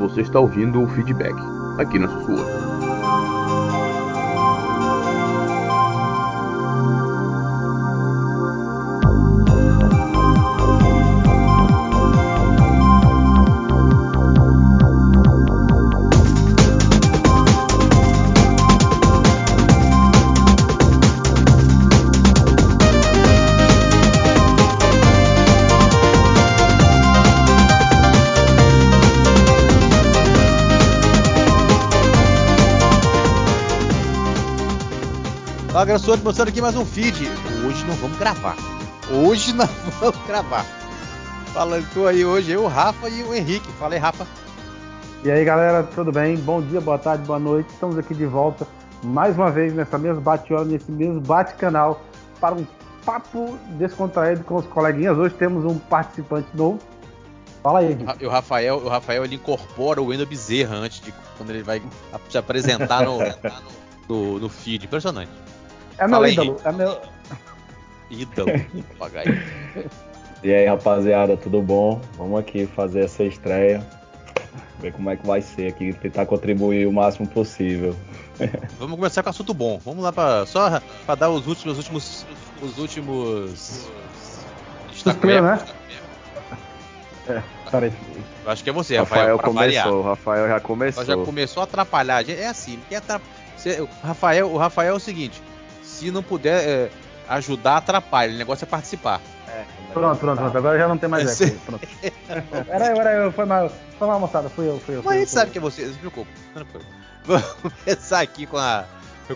Você está ouvindo o feedback aqui na Sussurra. Graçoso, mostrando aqui mais um feed. Hoje não vamos gravar. Hoje não vamos gravar. Falando tu aí hoje, eu, o Rafa e o Henrique. Fala aí, Rafa. E aí, galera, tudo bem? Bom dia, boa tarde, boa noite. Estamos aqui de volta mais uma vez nessa mesma bate-hora, nesse mesmo bate-canal para um papo descontraído com os coleguinhas. Hoje temos um participante novo. Fala aí, Henrique. E o Rafael, o Rafael ele incorpora o Wendel Bezerra antes de quando ele vai se apresentar no, no, no feed. Impressionante. É Fala meu aí, ídolo. Henrique. É meu... Ídolo. E aí, rapaziada, tudo bom? Vamos aqui fazer essa estreia. Ver como é que vai ser aqui, tentar contribuir o máximo possível. Vamos começar com assunto bom. Vamos lá para só para dar os últimos, os últimos, os últimos. Suspiro, né? É, peraí. Eu acho que é você, Rafael. Rafael começou, o Rafael já começou. Ela já começou a atrapalhar. É assim, quer atra- Cê- o Rafael, o Rafael é o seguinte: se não puder é, ajudar, atrapalha. O negócio é participar. Pronto, pronto, pronto. Agora já não tem mais eco. Pronto. Peraí, peraí, foi mal. Foi mal, moçada. Fui eu, fui eu. Mas a eu, gente sabe eu. que é você, não se. Tranquilo. Vamos começar aqui com a,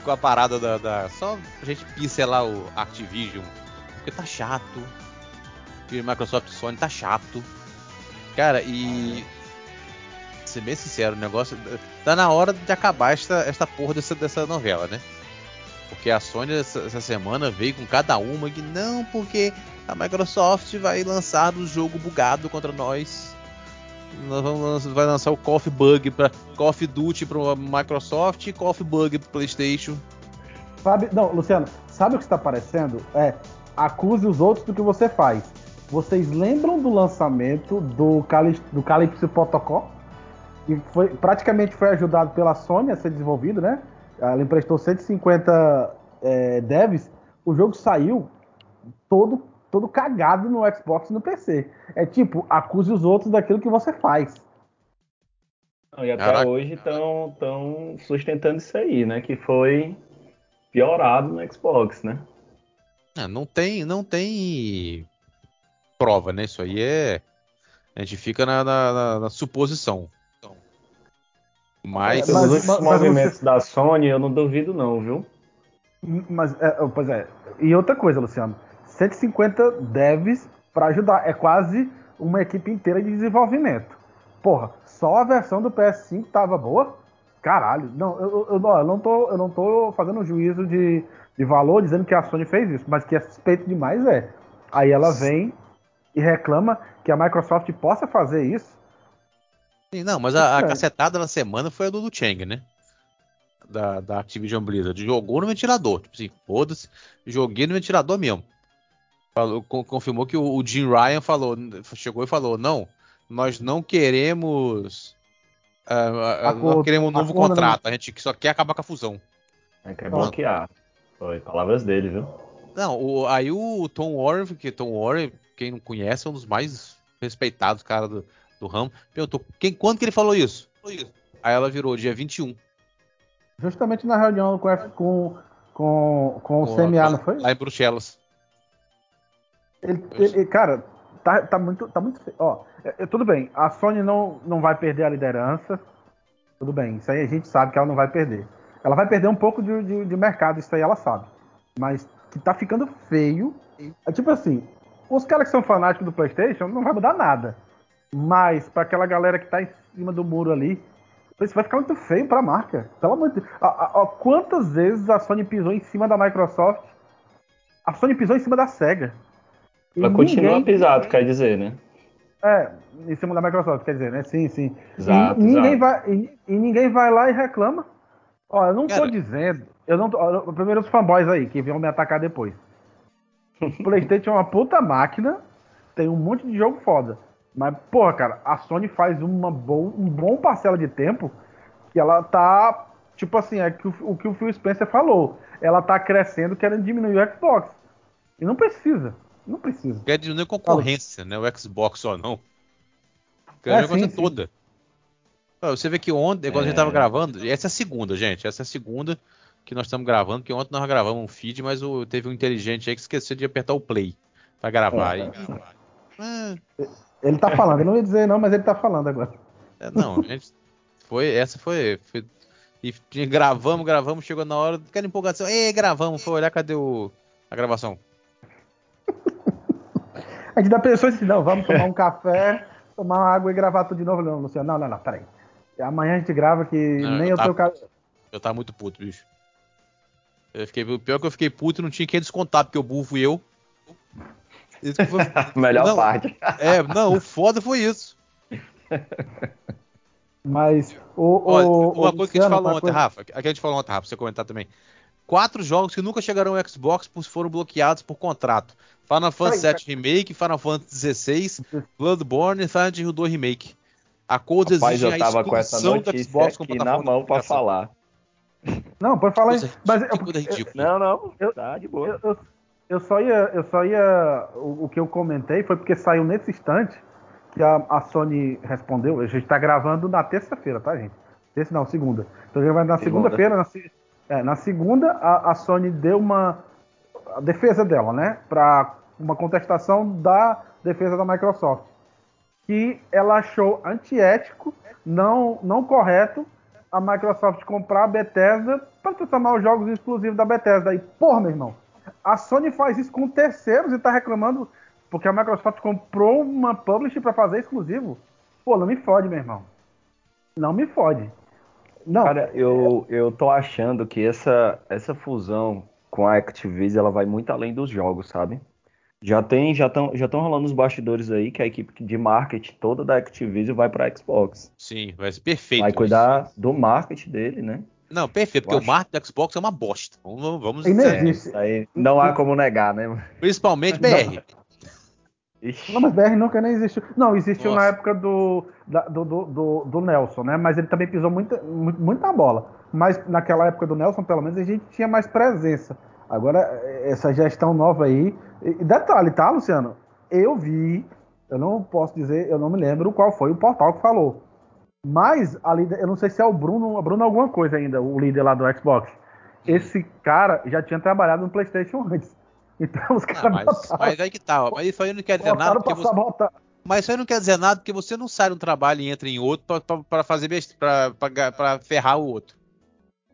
com a parada da, da- Só pra gente pincelar o Activision. Porque tá chato. Que Microsoft e Sony tá chato. Cara, e. Ser bem sincero, o negócio. Tá na hora de acabar esta, esta porra dessa, dessa novela, né? Porque a Sony essa, semana veio com cada uma que não, porque a Microsoft vai lançar o jogo bugado contra nós. Nós vamos vai lançar o of Bug para of Duty para Microsoft e of Bug para PlayStation. Sabe, não, Luciano, sabe o que está parecendo? É, acuse os outros do que você faz. Vocês lembram do lançamento do, Cali, do Calypso Protocol? Que foi, praticamente foi ajudado pela Sony a ser desenvolvido, né? Ela emprestou 150 é, devs. O jogo saiu todo, todo cagado no Xbox e no PC. É tipo, acuse os outros daquilo que você faz. E até Caraca. hoje estão tão sustentando isso aí, né? Que foi piorado no Xbox, né? Ah, não tem, não tem prova, né? Isso aí é a gente fica na, na- na- na suposição. Mas, mas- Pelos mas movimentos da Sony, eu não duvido não, viu? Mas, é, pois é. E outra coisa, Luciano. 150 devs pra ajudar. É quase uma equipe inteira de desenvolvimento. Porra, só a versão do PS5 tava boa? Caralho. Não, eu, eu, eu- eu não, tô, eu não tô fazendo um juízo de, de valor dizendo que a Sony fez isso, mas que é suspeito demais é. Aí ela vem e reclama que a Microsoft possa fazer isso. Sim, não, mas a, a É. cacetada da semana foi a do Lu Chang, né? Da, da Activision Blizzard. Jogou no ventilador. Tipo assim, foda-se. Joguei no ventilador mesmo. Falou, con- confirmou que o, o Jim Ryan falou, chegou e falou: não, nós não queremos. ah, não queremos um novo acordo, né? contrato. A gente só quer acabar com a fusão. É que é Pronto. bloquear. Foi palavras dele, viu? Não, o- aí o Tom Warren, que Tom Warren, quem não conhece, é um dos mais respeitados cara do, do ramo. Perguntou, quem, quando que ele falou isso? Aí ela virou dia 21. Justamente na reunião com, com, com, com o CMA, não foi? Lá em Bruxelas. Ele, ele- cara, tá, tá muito, tá muito. Ó, é- é, tudo bem, a Sony não, não vai perder a liderança. Tudo bem, isso aí a gente sabe que ela não vai perder. Ela vai perder um pouco de, de, de mercado, isso aí ela sabe. Mas que tá ficando feio. É tipo assim, os caras que são fanáticos do PlayStation não vai mudar nada. Mas pra aquela galera que tá em cima do muro ali, isso vai ficar muito feio pra marca. Pelo amor de Deus. Quantas vezes a Sony pisou em cima da Microsoft? A Sony pisou em cima da SEGA. E Ela continua ninguém- pisado, quer dizer, né? É, em cima da Microsoft, quer dizer, né? Sim, sim. Exato, e, ninguém exato. vai, e, e ninguém vai lá e reclama. Ó, eu não tô Cara. dizendo. Eu não tô, ó, primeiro os fanboys aí, que vão me atacar depois. O PlayStation é uma puta máquina, tem um monte de jogo foda. Mas, porra, cara, a Sony faz uma bo um bom parcela de tempo que ela tá. Tipo assim, é que o, o que o Phil Spencer falou. Ela tá crescendo querendo diminuir o Xbox. E não precisa. Não precisa. Quer diminuir concorrência, né? O Xbox só não. Quer é, a coisa toda. Você vê que ontem, quando é. a gente tava é. gravando, essa é a segunda, gente. Essa é a segunda que nós estamos gravando, que ontem nós gravamos um feed, mas o, teve um inteligente aí que esqueceu de apertar o play pra gravar. É, é. Ele tá falando, eu não ia dizer não, mas ele tá falando agora. É, não, gente, foi, essa foi, foi e gravamos, gravamos, chegou na hora, aquela empolgação, ei, gravamos, foi olhar, cadê o, a gravação? a gente dá pessoas assim, não, vamos tomar um café, tomar uma água e gravar tudo de novo. Não, Luciano, não, não, não, peraí. Amanhã a gente grava que não, nem eu, eu tava, tenho Eu tava muito puto, bicho. Eu fiquei, o pior é que eu fiquei puto e não tinha quem descontar, porque o burro fui eu. Foi... Melhor não, parte. É, não, o foda foi isso. Mas o, Olha, o, uma o coisa que a gente falou ontem, coisa... Rafa, a gente falou ontem, Rafa, pra você comentar também. Quatro jogos que nunca chegaram ao Xbox foram bloqueados por contrato. Final Fantasy VII Remake, Final Fantasy XVI, Bloodborne e Silent Hill 2 Remake. A Codes exige a exclusão com essa do Xbox aqui na mão para falar. Não, pode falar isso. Mas eu, eu, não, não, eu, tá de boa. Eu, eu, só ia, eu só ia, o, o, que eu comentei foi porque saiu nesse instante que a, a Sony respondeu. A gente está gravando na terça-feira, tá, gente? Terça não, segunda. Então a gente vai na segunda-feira. Na, é, na segunda a, a Sony deu uma a defesa dela, né, para uma contestação da defesa da Microsoft, que ela achou antiético, não não correto a Microsoft comprar a Bethesda para transformar os jogos exclusivos da Bethesda. E, porra, meu irmão, a Sony faz isso com terceiros e tá reclamando porque a Microsoft comprou uma publisher para fazer exclusivo. Pô, não me fode, meu irmão. Não me fode. Não. Cara, eu, eu tô achando que essa, essa fusão com a Activision ela vai muito além dos jogos, sabe? Já tem, já estão já rolando os bastidores aí que a equipe de marketing toda da Activision vai para Xbox. Sim, vai ser perfeito. Vai cuidar isso. do marketing dele, né? Não, perfeito, porque o marketing do Xbox é uma bosta. Vamos, vamos dizer. É, aí não há como negar, né? Principalmente BR. Não, mas BR nunca nem existiu. Não, existiu Nossa. na época do, do, do, do, do, Nelson, né? Mas ele também pisou muita, muita bola. Mas naquela época do Nelson, pelo menos, a gente tinha mais presença. Agora, essa gestão nova aí, e detalhe, tá, Luciano? Eu vi, eu não posso dizer, eu não me lembro qual foi o portal que falou. Mas a líder, eu não sei se é o Bruno, o Bruno alguma coisa ainda, o líder lá do Xbox. Esse cara já tinha trabalhado no PlayStation antes. Então os caras. Mas, mas aí que tá, mas isso aí não quer dizer nada. Porque você... Mas isso aí não quer dizer nada porque você não sai de um trabalho e entra em outro para fazer para ferrar o outro.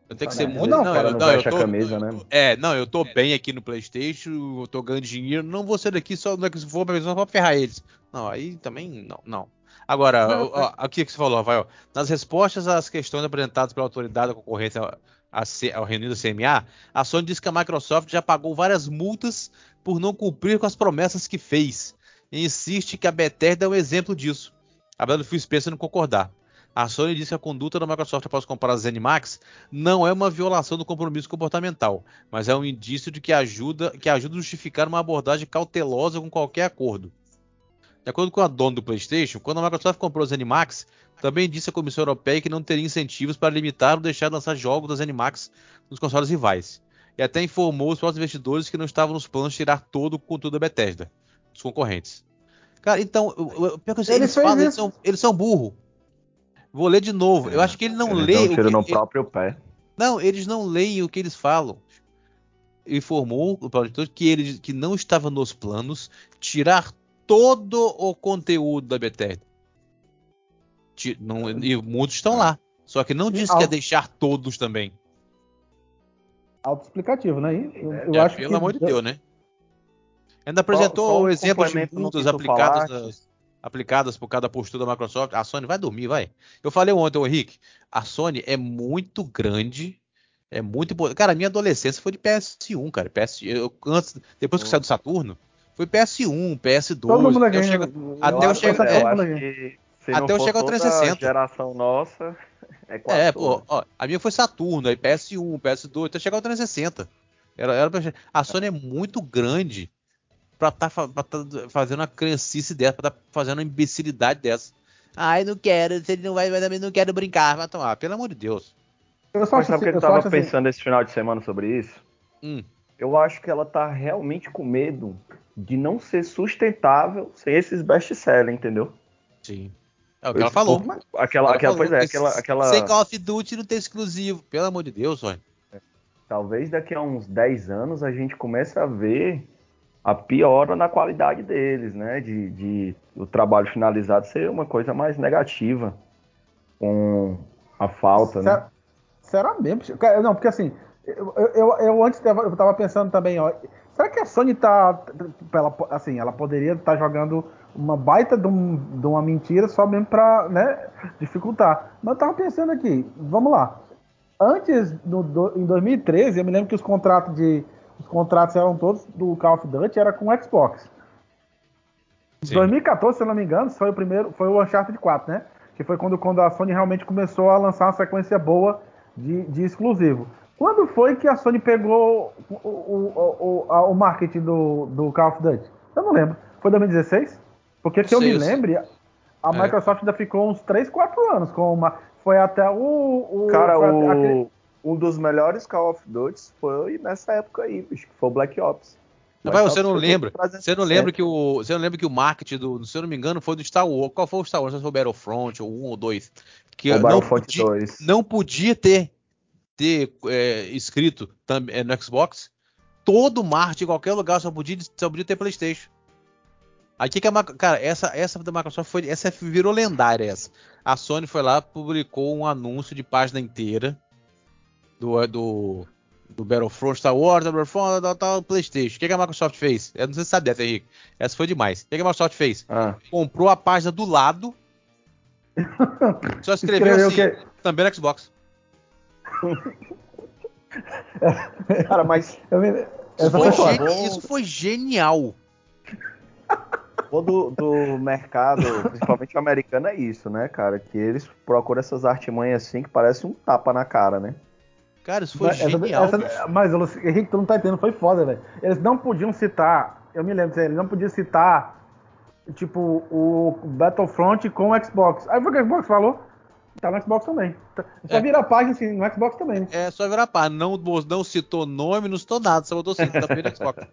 Eu tenho que ser muito. Não, não, eu, não, eu tô, camisa, né? É, não, eu tô bem aqui no PlayStation, eu tô ganhando dinheiro, não vou ser daqui só se for para só pra ferrar eles. Não, aí também não, não. Agora, não, o, o, o, que você falou, Rafael? Nas respostas às questões apresentadas pela autoridade da concorrência ao reunião da CMA, a Sony disse que a Microsoft já pagou várias multas por não cumprir com as promessas que fez. E insiste que a Bethesda é um exemplo disso. A do Phil Spencer não concordar. A Sony disse que a conduta da Microsoft após comprar a ZeniMax não é uma violação do compromisso comportamental, mas é um indício de que ajuda, que ajuda a justificar uma abordagem cautelosa com qualquer acordo. De acordo com a dona do PlayStation, quando a Microsoft comprou a ZeniMax, também disse à Comissão Europeia que não teria incentivos para limitar ou deixar de lançar jogos da ZeniMax nos consoles rivais. E até informou os próprios investidores que não estavam nos planos de tirar todo o conteúdo da Bethesda, dos concorrentes. Cara, então, o, o, eles, eles, falam, eles, são, eles são burros. Vou ler de novo. Eu acho que ele não lê. Tiro que, no próprio pé. Não, eles não leem o que eles falam. Informou o produtor que ele que não estava nos planos tirar todo o conteúdo da Bethesda. Não, e muitos estão lá. Só que não disse que ia deixar todos também. Autoexplicativo, né? Eu, eu é, acho pelo que... amor de Deus, né? Ainda apresentou exemplos de multas aplicadas aplicadas por cada postura da Microsoft. A Sony vai dormir, vai. Eu falei ontem, o Henrique, a Sony é muito grande, é muito importante. Cara, a minha adolescência foi de PS1, cara. PS, eu, antes, depois que eu saí do Saturno, foi PS1, PS2. Todo mundo até eu chego, até eu chego, é, até eu chegar ao 360. geração nossa é quase É, pô, ó, a minha foi Saturno, aí PS1, PS2, até chegar ao 360. Era, era, a Sony é muito grande pra estar tá, tá fazendo uma criancice dessa, pra estar tá fazendo uma imbecilidade dessa. Ai, não quero, se ele não vai, mas também não quero brincar. Vai tomar, pelo amor de Deus. Eu só acho assim, que eu, eu tava assim- pensando assim... esse final de semana sobre isso? Hum. Eu acho que ela tá realmente com medo de não ser sustentável sem esses best-sellers, entendeu? Sim. É o que ela falou. Aquela, ela aquela, falou, pois é, aquela, aquela. Sem Call of Duty não tem exclusivo, pelo amor de Deus, olha. Talvez daqui a uns 10 anos a gente comece a ver a piora na qualidade deles, né? De, de o trabalho finalizado ser uma coisa mais negativa com a falta, será, né? Será mesmo? Não, porque assim, eu, eu, eu antes eu tava pensando também, ó, será que a Sony tá, ela, assim, ela poderia estar tá jogando uma baita de, um, de, uma mentira só mesmo pra, né, dificultar. Mas eu tava pensando aqui, vamos lá. Antes, no, do, em 2013, eu me lembro que os contratos de os contratos eram todos do Call of Duty, era com o Xbox. Em 2014, se eu não me engano, foi o primeiro, foi o Uncharted 4, né? Que foi quando, quando a Sony realmente começou a lançar uma sequência boa de, de exclusivo. Quando foi que a Sony pegou o, o, o, o marketing do, do Call of Duty? Eu não lembro. Foi 2016? Porque que eu me lembre, a é. Microsoft ainda ficou uns 3, 4 anos com uma. Foi até o. o Cara, o, aquele... um dos melhores Call of Duty foi nessa época aí, bicho, que foi o Black Ops. Rapaz, você não lembra? Você não lembra que o. Você não lembra que o marketing do. Se eu não me engano, foi do Star Wars. Qual foi o Star Wars? Não sei se foi o Battlefront, ou um ou dois. Que o não podia, 2. não podia ter, ter é, escrito é, no Xbox. Todo marketing em qualquer lugar só podia, só podia ter Playstation. Aí que, que a cara, essa essa da Microsoft foi essa virou lendária essa. A Sony foi lá publicou um anúncio de página inteira do do do Battlefront Star Wars, Battlefront, tal, tal, PlayStation. O que, que a Microsoft fez? Eu não sei se sabe dessa, Henrique. Essa foi demais. O que, que a Microsoft fez? Ah. Comprou a página do lado. só escreveu, escreveu assim, também no Xbox. Cara, mas isso foi, isso foi genial. O do, do mercado, principalmente o americano, é isso, né, cara? Que eles procuram essas artimanhas assim que parece um tapa na cara, né? Cara, isso foi mas, genial. Essa, essa, mas, Henrique, tu não tá entendendo, foi foda, velho. Eles não podiam citar, eu me lembro, eles não podiam citar, tipo, o Battlefront com o Xbox. Aí foi o que o Xbox falou. Tá no Xbox também. Só é. vira a página assim, no Xbox também. É, só virar a página. Não, não citou nome, não citou nada, só botou assim, tá no Xbox.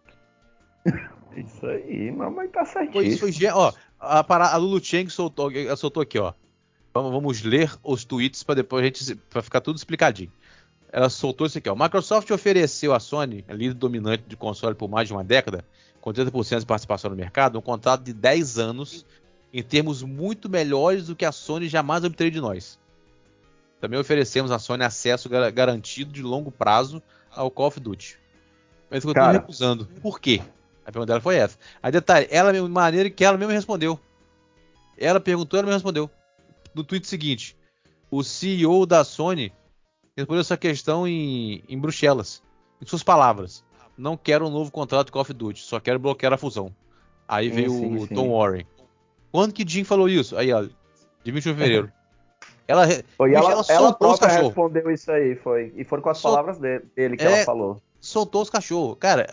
Isso aí, mamãe tá certinho. Foi, isso foi, ó, a, a Lulu Cheng soltou, soltou aqui, ó. Vamos, vamos ler os tweets para depois a gente para ficar tudo explicadinho. Ela soltou isso aqui, ó. Microsoft ofereceu à Sony, líder dominante de console por mais de uma década, com 30% de participação no mercado, um contrato de 10 anos em termos muito melhores do que a Sony jamais obteria de nós. Também oferecemos à Sony acesso garantido de longo prazo ao Call of Duty. Mas eu estou recusando. Por quê? A pergunta dela foi essa. A detalhe, ela mesmo, maneira que ela mesmo respondeu. Ela perguntou, ela mesmo respondeu. No tweet seguinte, o CEO da Sony respondeu essa questão em, em Bruxelas. Em suas palavras, não quero um novo contrato com Call of Duty, só quero bloquear a fusão. Aí sim, veio sim, o sim. Tom Warren. Quando que Jim falou isso? Aí, ó, de 21 de fevereiro. Ela, foi, ela, ela, ela própria respondeu isso aí, foi. E foram com as Sol... palavras dele, dele que é, ela falou soltou os cachorros. Cara,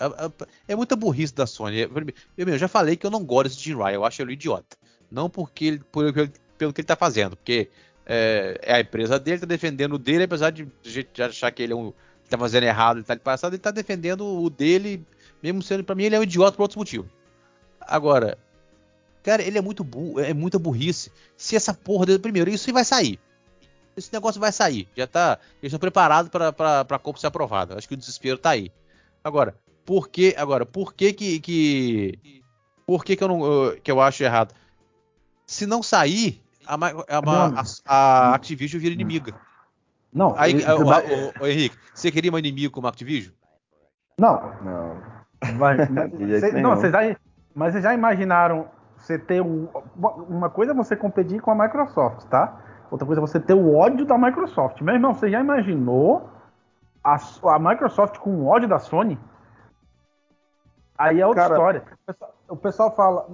é muita burrice da Sony. Eu, eu, já falei que eu não gosto de Jim Ryan, eu acho ele um idiota. Não porque ele, por, pelo que ele tá fazendo, porque é, é, a empresa dele, tá defendendo o dele, apesar de, de achar que ele é um, tá fazendo errado, ele tá de passado, ele tá defendendo o dele, mesmo sendo, pra mim, ele é um idiota por outros motivos. Agora, cara, ele é muito burro, é muita burrice. Se essa porra dele, primeiro, isso vai sair esse negócio vai sair. Já tá. Eles estão preparados para a Copa ser aprovada. Acho que o desespero tá aí. Agora, por que. Agora, por que que. que por que, que eu não. que eu acho errado? Se não sair, a, a, a, a Activision vira inimiga. Não, aí, o, o, o, Henrique, você queria um inimigo como a Activision? Não, não. Vai, cê, não, vocês já, mas vocês já imaginaram você ter um, uma coisa é você competir com a Microsoft, tá? Outra coisa é você ter o ódio da Microsoft. Meu irmão, você já imaginou a, a Microsoft com ódio da Sony? Aí é outra Cara, história. O pessoal, o pessoal fala.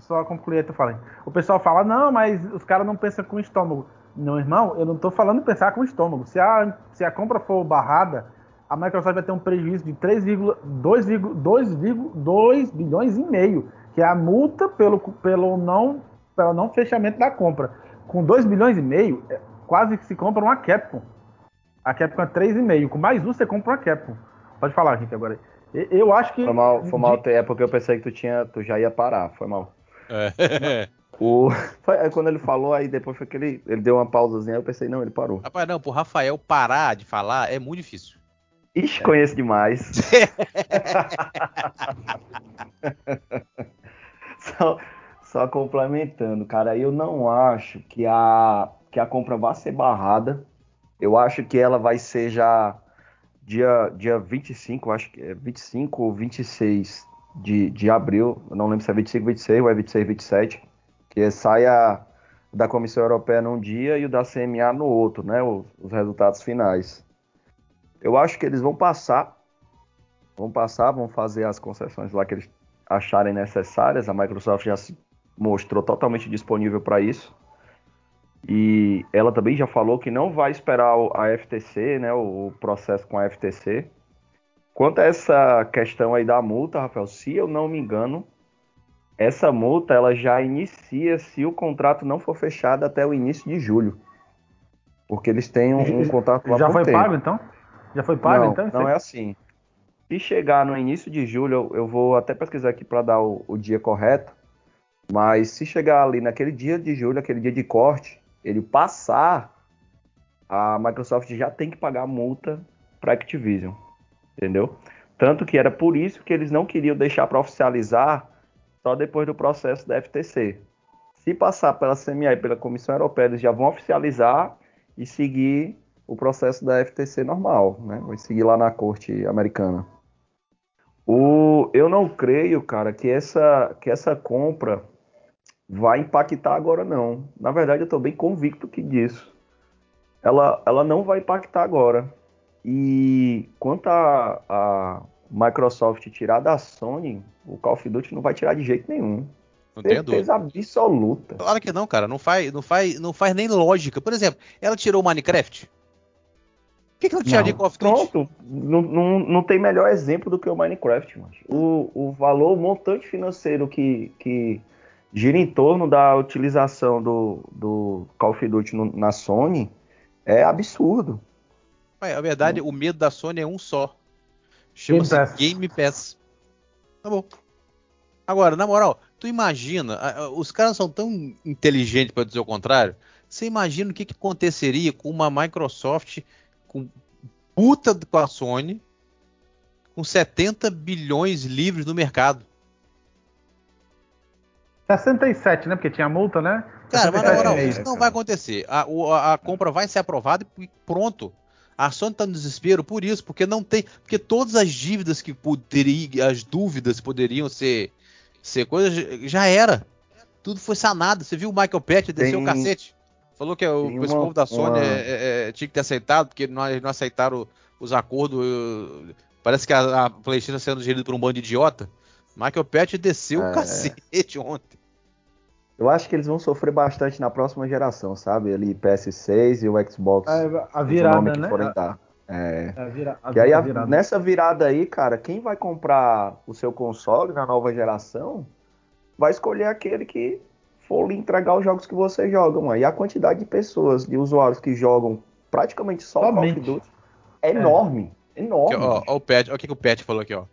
Só concluir aí, eu falei. O pessoal fala, não, mas os caras não pensam com o estômago. Não, irmão, eu não tô falando pensar com o estômago. Se a, se a compra for barrada, a Microsoft vai ter um prejuízo de 3,2 bilhões e meio, que é a multa pelo, pelo, não, pelo não fechamento da compra. Com 2 bilhões e meio, é, quase que se compra uma Capcom. A Capcom é 3,5. Com mais um, você compra uma Capcom. Pode falar, Rick, agora. Eu acho que. Foi mal, foi mal é porque eu pensei que tu, tinha, tu já ia parar. Foi mal. É. O, foi, quando ele falou, aí depois foi que ele, ele deu uma pausazinha, eu pensei, não, ele parou. Rapaz, não, pro Rafael parar de falar é muito difícil. Ixi, conheço demais. só, só complementando, cara, eu não acho que a, que a compra vai ser barrada. Eu acho que ela vai ser já dia, dia 25, acho que é 25 ou 26 de, de abril. Eu não lembro se é 25, 26 ou é 26, 27. Que sai a, da Comissão Europeia num dia e o da CMA no outro, né? Os, os resultados finais. Eu acho que eles vão passar, vão passar, vão fazer as concessões lá que eles acharem necessárias. A Microsoft já se mostrou totalmente disponível para isso. E ela também já falou que não vai esperar a FTC, né, o processo com a FTC. Quanto a essa questão aí da multa, Rafael, se eu não me engano, essa multa ela já inicia se o contrato não for fechado até o início de julho. Porque eles têm um, um contrato lá Já foi tempo. pago então? Já foi pago não, então? Não é assim. Se chegar no início de julho, eu, eu vou até pesquisar aqui para dar o, o, dia correto. Mas se chegar ali naquele dia de julho, aquele dia de corte, ele passar, a Microsoft já tem que pagar multa para Activision. Entendeu? Tanto que era por isso que eles não queriam deixar para oficializar só depois do processo da FTC. Se passar pela CMA e pela Comissão Europeia, eles já vão oficializar e seguir o processo da FTC normal, né? Vai seguir lá na corte americana. O, eu não creio, cara, que essa, que essa compra vai impactar agora, não. Na verdade, eu estou bem convicto que disso. Ela, ela não vai impactar agora. E quanto a, a Microsoft tirar da Sony, o Call of Duty não vai tirar de jeito nenhum. Não tem dúvida. absoluta. Claro que não, cara. Não faz, não, faz, não faz nem lógica. Por exemplo, ela tirou o Minecraft. Por que, que ela tiraria Call of Duty? Pronto. Não, não, não tem melhor exemplo do que o Minecraft. Mano. O, o valor, o montante financeiro que, que gira em torno da utilização do, do Call of Duty no, na Sony é absurdo. É, a verdade, o medo da Sony é um só. Chama-se Game, Game Pass. Tá bom. Agora, na moral, tu imagina, os caras são tão inteligentes para dizer o contrário. Você imagina o que, que aconteceria com uma Microsoft com puta com a Sony com 70 bilhões livres no mercado? 67, né? Porque tinha multa, né? Cara, mas na moral, isso não vai acontecer. A, a, a, compra vai ser aprovada e pronto. A Sony está no desespero por isso, porque não tem. Porque todas as dívidas que poderiam. As dúvidas poderiam ser, ser coisas. Já era. Tudo foi sanado. Você viu o Michael Pett desceu o cacete? Falou que o, uma, povo da Sony uma... é, é, é, tinha que ter aceitado, porque não, não aceitaram os acordos. Parece que a, a PlayStation está sendo gerida por um bando de idiota. Michael Pett desceu é... o cacete ontem. Eu acho que eles vão sofrer bastante na próxima geração, sabe? Ali PS6 e o Xbox. É, a virada, né? É. A vira, a, aí, a, virada. nessa virada aí, cara, quem vai comprar o seu console na nova geração vai escolher aquele que for lhe entregar os jogos que você joga, mano. E a quantidade de pessoas, de usuários que jogam praticamente só Somente. Call of Duty é, é. enorme. Enorme. Aqui, ó, ó, o Pet, olha o que, que o Pet falou aqui, ó.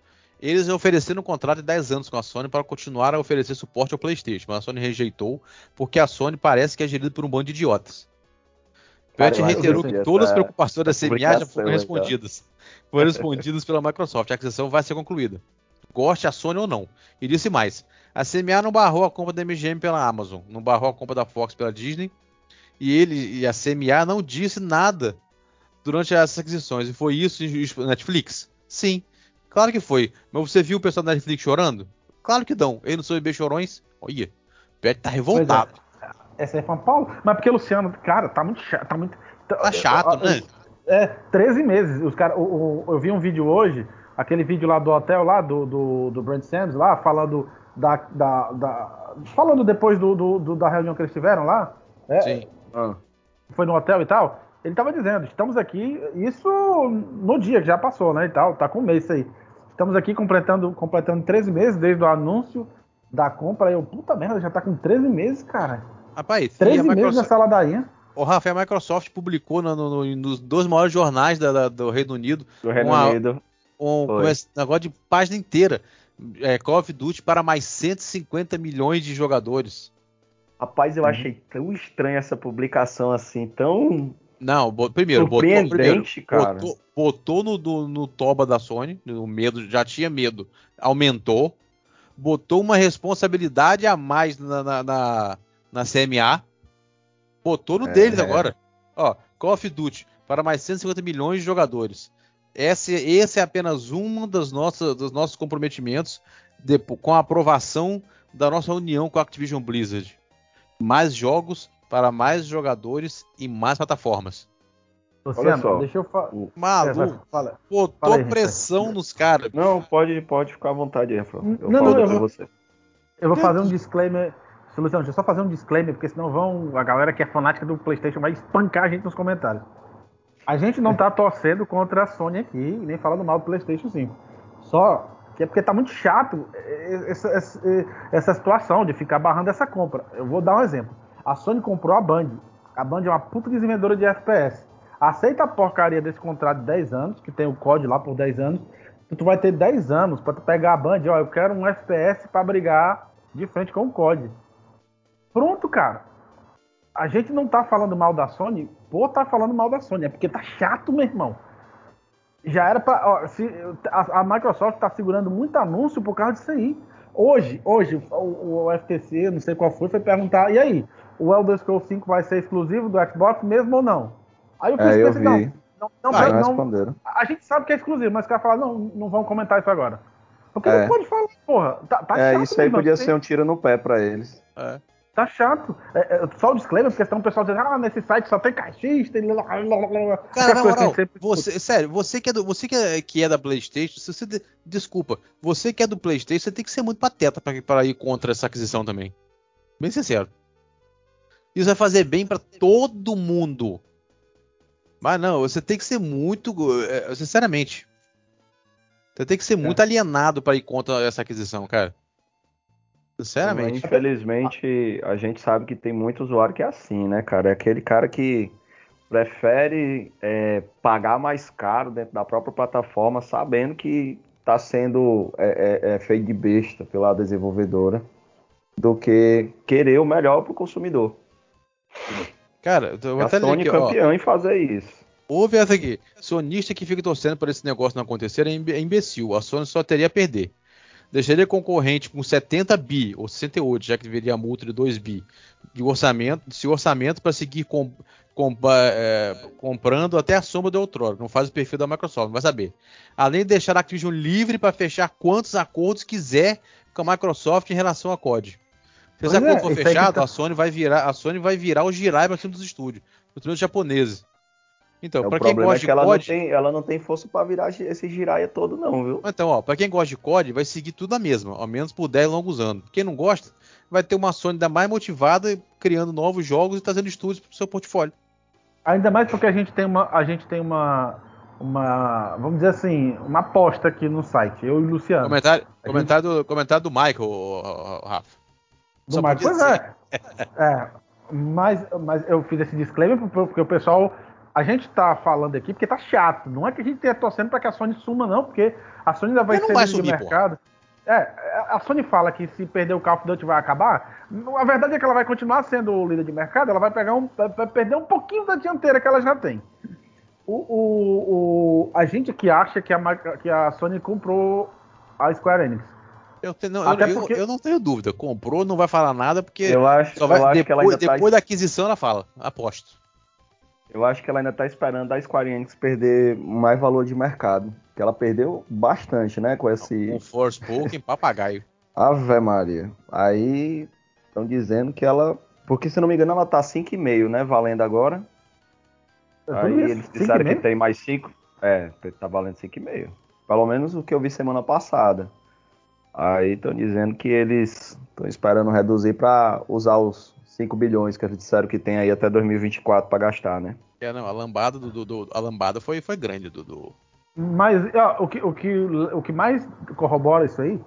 Eles ofereceram um contrato de 10 anos com a Sony para continuar a oferecer suporte ao PlayStation, mas a Sony rejeitou porque a Sony parece que é gerida por um bando de idiotas. Pet reiterou que todas as preocupações da CMA já foram respondidas. Foram respondidas pela Microsoft. A aquisição vai ser concluída. Goste a Sony ou não. E disse mais: a CMA não barrou a compra da MGM pela Amazon, não barrou a compra da Fox pela Disney, e ele e a CMA não disse nada durante essas aquisições. E foi isso Netflix? Sim. Claro que foi. Mas você viu o pessoal da Netflix chorando? Claro que não. Ele não sou bebê chorões. Olha, o Pet tá revoltado. É. Essa é São Paulo. Mas porque o Luciano, cara, tá muito chato. Tá, muito, tá chato, né? É, 13 meses. Os cara, o, eu vi um vídeo hoje, aquele vídeo lá do hotel, lá, do, do, do Brand Sanders, lá, falando da. da, da falando depois do, do, do, da reunião que eles tiveram lá. É, Sim. Foi no hotel e tal. ele estava dizendo, estamos aqui, isso no dia que já passou, né, e tal, tá com um mês aí. Estamos aqui completando, completando 13 meses desde o anúncio da compra. Eu, puta merda, já tá com 13 meses, cara. Rapaz, 13 meses Microsoft... nessa ladainha. O Rafa, a Microsoft publicou no, no, nos dois maiores jornais da, da, do Reino Unido. Do Reino uma, Unido. Um, com esse negócio de página inteira. É, Call of Duty para mais 150 milhões de jogadores. Rapaz, eu uhum. achei tão estranha essa publicação assim, tão. Não, primeiro, botou, primeiro, cara. Botou, botou no, no, no, toba da Sony, o medo, já tinha medo, aumentou, botou uma responsabilidade a mais na, na, na, na CMA, botou no é, deles agora. Ó, Call of Duty, para mais 150 milhões de jogadores. Esse, esse é apenas um das nossas, dos nossos comprometimentos de, com a aprovação da nossa união com a Activision Blizzard mais jogos para mais jogadores e mais plataformas. Luciano, deixa eu falar. Maluco, fala. botou fala aí, pressão nos caras. Não, pode, pode ficar à vontade, Rafael. Eu não, falo não, eu vou, você. Eu vou fazer um disclaimer. Luciano, deixa eu só fazer um disclaimer, porque senão vão. A galera que é fanática do PlayStation vai espancar a gente nos comentários. A gente não tá torcendo contra a Sony aqui, nem falando mal do PlayStation 5. Só que é porque tá muito chato essa, essa, essa, situação de ficar barrando essa compra. Eu vou dar um exemplo. A Sony comprou a Band. A Band é uma puta desenvolvedora de FPS. Aceita a porcaria desse contrato de 10 anos, que tem o código lá por 10 anos. Tu vai ter 10 anos para pegar a Band, ó, eu quero um FPS para brigar de frente com o COD. Pronto, cara. A gente não tá falando mal da Sony, pô, tá falando mal da Sony, é porque tá chato, meu irmão já era para. A, a, Microsoft está segurando muito anúncio por causa disso aí. Hoje, hoje o, o, FTC, não sei qual foi, foi perguntar: e aí, o Elder Scrolls 5 vai ser exclusivo do Xbox mesmo ou não? Aí o Chris é, pensei, não, não, não, ah, não, não A gente sabe que é exclusivo, mas os caras falaram: não, não vão comentar isso agora. Porque é. não pode falar, porra. Tá, tá é, chato, isso aí podia ser um tiro no pé para eles. É. Tá chato. É, é, só o disclaimer, porque senão o pessoal diz, ah, nesse site só tem caixista. Cara, na moral, você, sério, você que é, do, você que é, que é da Playstation, se você, desculpa, você que é do Playstation, você tem que ser muito pateta para ir contra essa aquisição também. Bem sincero. Isso vai fazer bem para todo mundo. Mas não, você tem que ser muito, é, sinceramente, você tem que ser é. muito alienado para ir contra essa aquisição, cara. Sinceramente. Infelizmente, a gente sabe que tem muito usuário que é assim, né, cara? É aquele cara que prefere é, pagar mais caro dentro da própria plataforma, sabendo que está sendo é, é, é, feito de besta pela desenvolvedora, do que querer o melhor para o consumidor. Cara, eu vou a até Sony aqui, campeão ó. em fazer isso. Ouve essa aqui. Sonista que fica torcendo para esse negócio não acontecer é, é imbecil. A Sony só teria a perder deixaria concorrente com 70 bi ou 68, já que deveria a multa de 2 bi de orçamento, se orçamento para seguir com, com, é, comprando até a soma do outrora. Não faz o perfil da Microsoft, não vai saber. Além de deixar a Activision livre para fechar quantos acordos quiser com a Microsoft em relação a COD. Se esse acordo é, for fechado, tá... a Sony vai virar, a Sony vai virar o girai para cima dos estúdios, principalmente japoneses. Então, é, para quem gosta é que de ela COD, não tem, ela não tem força para virar esse giraia todo não, viu? Então, ó, para quem gosta de COD, vai seguir tudo a mesma, ao menos por 10 longos anos. Quem não gosta, vai ter uma Sony ainda mais motivada, criando novos jogos e trazendo estúdios para o seu portfólio. Ainda mais porque a gente tem uma, a gente tem uma, uma, vamos dizer assim, uma aposta aqui no site, eu e o Luciano. Comentário, comentário, gente... do, comentário do Michael, Rafa. Do Michael, pois é. é. Mas, mas eu fiz esse disclaimer porque o pessoal a gente tá falando aqui porque tá chato. Não é que a gente tenha torcendo para que a Sony suma, não, porque a Sony ainda vai ser vai sumir, de mercado. Pô. É, a Sony fala que se perder o Call of Duty vai acabar. A verdade é que ela vai continuar sendo o líder de mercado, ela vai pegar um, vai perder um pouquinho da dianteira que ela já tem. O, o, o a gente que acha que a, que a Sony comprou a Square Enix. Eu, não, eu, porque... eu, eu, não tenho dúvida. Comprou, não vai falar nada, porque eu acho, vai, eu acho depois, tá depois tá... da aquisição ela fala. Aposto. Eu acho que ela ainda está esperando a Square Enix perder mais valor de mercado. Que ela perdeu bastante, né? Com esse. Com Force Spoken, papagaio. Ave Maria. Aí estão dizendo que ela. Porque se não me engano, ela tá 5,5, né? Valendo agora. Aí eles disseram que tem mais 5. É, tá valendo 5,5. Pelo menos o que eu vi semana passada. Aí estão dizendo que eles estão esperando reduzir para usar os 5 bilhões que eles disseram que tem aí até 2024 para gastar, né? É, não, a lambada do, do, do a lambada foi, foi grande do, do... Mas ó, o, que, o, que, o que mais corrobora isso aí,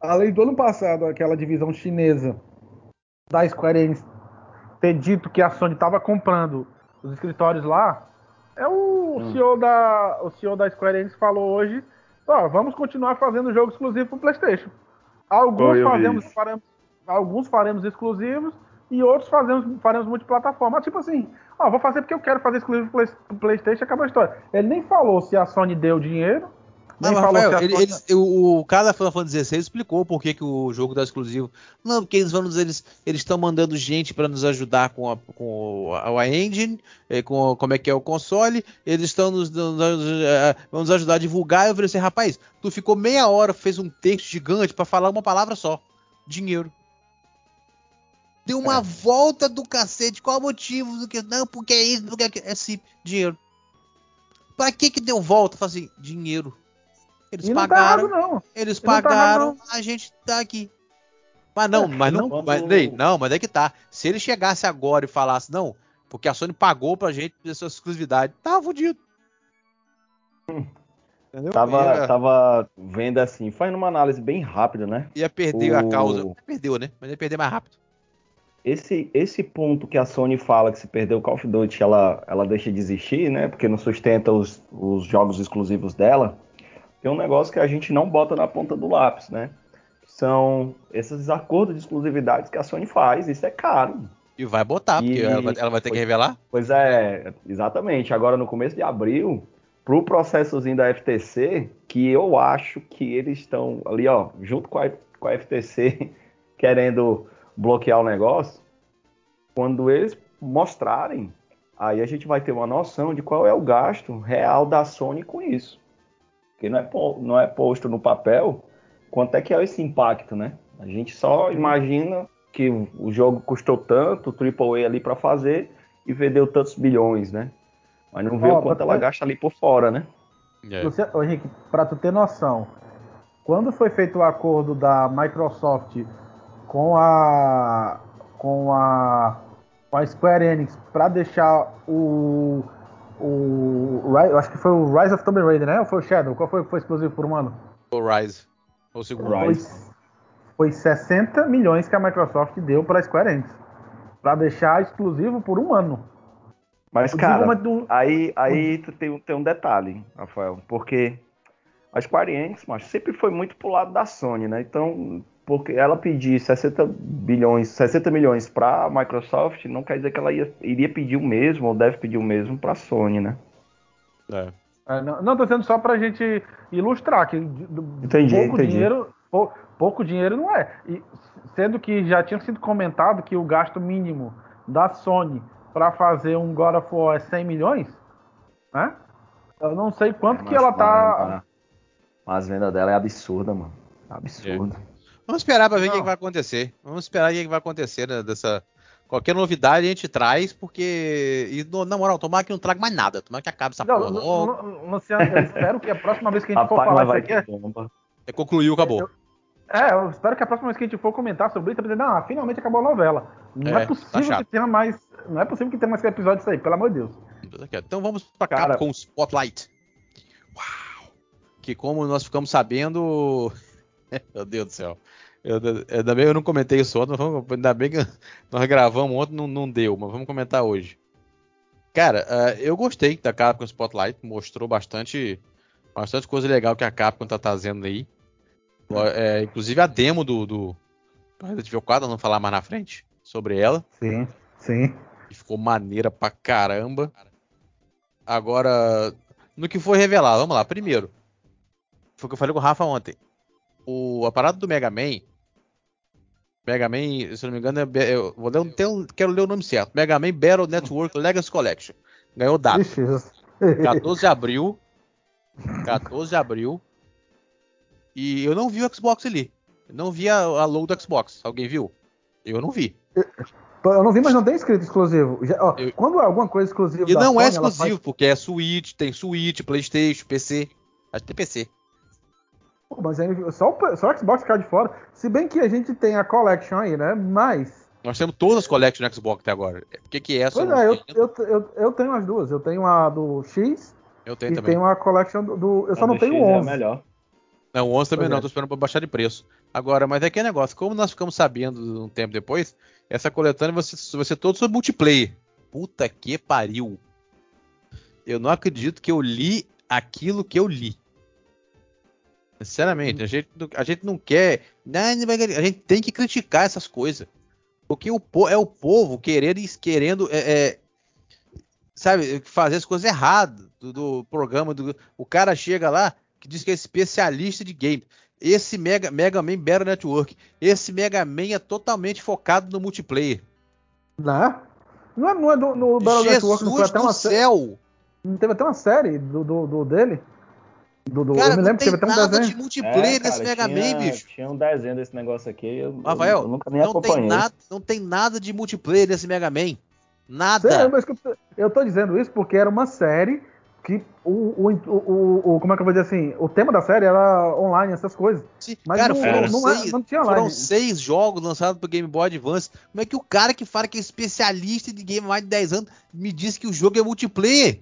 além do ano passado, aquela divisão chinesa da Square Enix ter dito que a Sony estava comprando os escritórios lá, é o hum. CEO da o CEO da Square Enix falou hoje, ó, vamos continuar fazendo jogo exclusivo para PlayStation. Alguns faremos, faremos, alguns faremos exclusivos e outros fazemos, faremos multiplataforma. Tipo assim, ó, vou fazer porque eu quero fazer exclusivo pro PlayStation, acabou a história. Ele nem falou se a Sony deu dinheiro mas, Rafael, ele, eles, o, o cara da Final Fantasy XVI explicou por que, que o jogo tá exclusivo. Não, porque eles vão eles eles estão mandando gente para nos ajudar com a, com a, engine, eh, com como é que é o console. Eles estão nos, nos, vão nos ajudar a divulgar. Eu falei assim, rapaz, tu ficou meia hora, fez um texto gigante para falar uma palavra só: dinheiro. Deu uma é. volta do cacete. Qual o motivo do que não? Porque é isso, porque é, é sim, dinheiro. Pra que que deu volta? Falei assim, dinheiro. Eles pagaram. Tá errado, eles tá pagaram, tá a gente tá aqui. Mas não, mas não, não mas, não, mas é que tá. Se ele chegasse agora e falasse, não, porque a Sony pagou pra gente essa exclusividade, tava fudido. Entendeu? Tava, ia... tava vendo assim, fazendo uma análise bem rápida, né? Ia perder o... a causa. Perdeu, né? Mas ia perder mais rápido. Esse, esse ponto que a Sony fala que se perder o Call of Duty ela, ela deixa de existir, né? Porque não sustenta os, os jogos exclusivos dela tem um negócio que a gente não bota na ponta do lápis, né? São esses acordos de exclusividades que a Sony faz, isso é caro. E vai botar, e, porque ela vai, ela vai ter pois, que revelar? Pois é, exatamente. Agora, no começo de abril, pro processozinho da FTC, que eu acho que eles estão ali, ó, junto com a, com a FTC, querendo bloquear o negócio, quando eles mostrarem, aí a gente vai ter uma noção de qual é o gasto real da Sony com isso. Porque não é, não é posto no papel quanto é que é esse impacto, né? A gente só imagina que o jogo custou tanto, o AAA ali para fazer e vendeu tantos bilhões, né? Mas não vê oh, o quanto ela ter... gasta ali por fora, né? É. Você, ô, Henrique, para tu ter noção, quando foi feito o acordo da Microsoft com a com a, com a Square Enix para deixar o o. Eu acho que foi o Rise of Tomb Raider, né? Ou foi o Shadow? Qual foi que foi exclusivo por um ano? O Rise. O segundo. Rise. Foi, foi 60 milhões que a Microsoft deu para a Square Enix. Para deixar exclusivo por um ano. Mas, cara, do... aí, aí tu tem, tem um detalhe, Rafael. Porque a Square Enix, mas sempre foi muito pro lado da Sony, né? Então, porque ela pedir 60 bilhões, 60 milhões para a Microsoft, não quer dizer que ela ia, iria pedir o mesmo ou deve pedir o mesmo para a Sony, né? É. É, não, não, tô dizendo só para a gente ilustrar que entendi, pouco entendi. dinheiro, pou, pouco dinheiro não é. E, sendo que já tinha sido comentado que o gasto mínimo da Sony para fazer um God of War é 100 milhões, né? Eu não sei quanto é, que ela tá. Mas a venda dela é absurda, mano. Absurda. É. Vamos esperar para ver o que, que, vai acontecer. Vamos esperar o que, que vai acontecer né, dessa. Qualquer novidade a gente traz, porque. E na moral, tomara que não traga mais nada. Tomara que acabe essa não, porra logo. Luciano, eu espero que a próxima vez que a gente for falar isso aqui. É... é concluiu, acabou. Eu, é, eu espero que a próxima vez que a gente for comentar sobre isso, dizer, não, finalmente acabou a novela. Não é, é possível tá que tenha mais. Não é possível que tenha mais episódio disso aí, pelo amor de Deus. Então vamos pra cá com o Spotlight. Uau! Que como nós ficamos sabendo. Meu Deus do céu. Eu, ainda bem que eu não comentei isso ontem, vamos, ainda bem que nós gravamos ontem, não, não deu, mas vamos comentar hoje. Cara, uh, eu gostei da Capcom Spotlight, mostrou bastante, bastante coisa legal que a Capcom tá trazendo aí. É, inclusive a demo do, do Resident Evil 4, não falar mais na frente sobre ela. Sim, sim. Que ficou maneira pra caramba. Agora, no que foi revelado, vamos lá. Primeiro, foi o que eu falei com o Rafa ontem. O, a parada do Mega Man Mega Man, se não me engano, é, eu vou ler, um, quero ler o nome certo. Mega Man Battle Network Legacy Collection. Ganhou data. 14 de abril. 14 de abril. E eu não vi o Xbox ali. Eu não vi a, a logo do Xbox. Alguém viu? Eu não vi. Eu não vi, mas não tem escrito exclusivo. Já, ó, eu... Quando é alguma coisa exclusiva. E não é Sony, é exclusivo, faz... porque é Switch, tem Switch, PlayStation, PC. Acho que tem PC. Pô, mas aí, só, o, só o Xbox cai de fora. Se bem que a gente tem a Collection aí, né? Mas. Nós temos todas as collections no Xbox até agora. O que, que é essa? Pois é, eu, eu, eu, eu tenho as duas. Eu tenho a do X eu tenho e também. tenho a collection do. do- eu só A não do tenho X o é a 11. melhor. Não, o 11 também Pois não, é. tô esperando pra baixar de preço. Agora, mas é que é negócio, como nós ficamos sabendo um tempo depois, essa coletânea vai ser, vai ser todo sobre multiplayer. Puta que pariu. Eu não acredito que eu li aquilo que eu li. Sinceramente, a gente, não- a gente não quer. não, não A gente tem que criticar essas coisas. Porque o, é o povo querendo, querendo é, é, sabe, fazer as coisas erradas do, do programa. Do, o cara chega lá que diz que é especialista de game. Esse Mega, Mega Man Battle Network. Esse Mega Man é totalmente focado no multiplayer. Né? Não é, não é do, no Battle Network, não, foi Jesus até uma céu! não teve até uma série do, do, do dele? Do, do- Cara, eu me não lembro que tem teve até um nada desenho. de multiplayer nesse É, cara, Mega tinha, Man, bicho. Tinha um desenho desse negócio aqui. Eu, eu- Rafael, eu nunca nem não tem, acompanhei. nada, não tem nada de multiplayer nesse Mega Man. Nada. Sério, mas eu tô- eu dizendo isso porque era uma série que o, o, o, o- como é que eu vou dizer assim, o tema da série era online, essas coisas. Sim, Mas cara, não, foram, não, é- seis, não tinha foram online. seis jogos lançados pro Game Boy Advance. Como é que o cara que fala que é especialista de game há mais de 10 anos me diz que o jogo é multiplayer?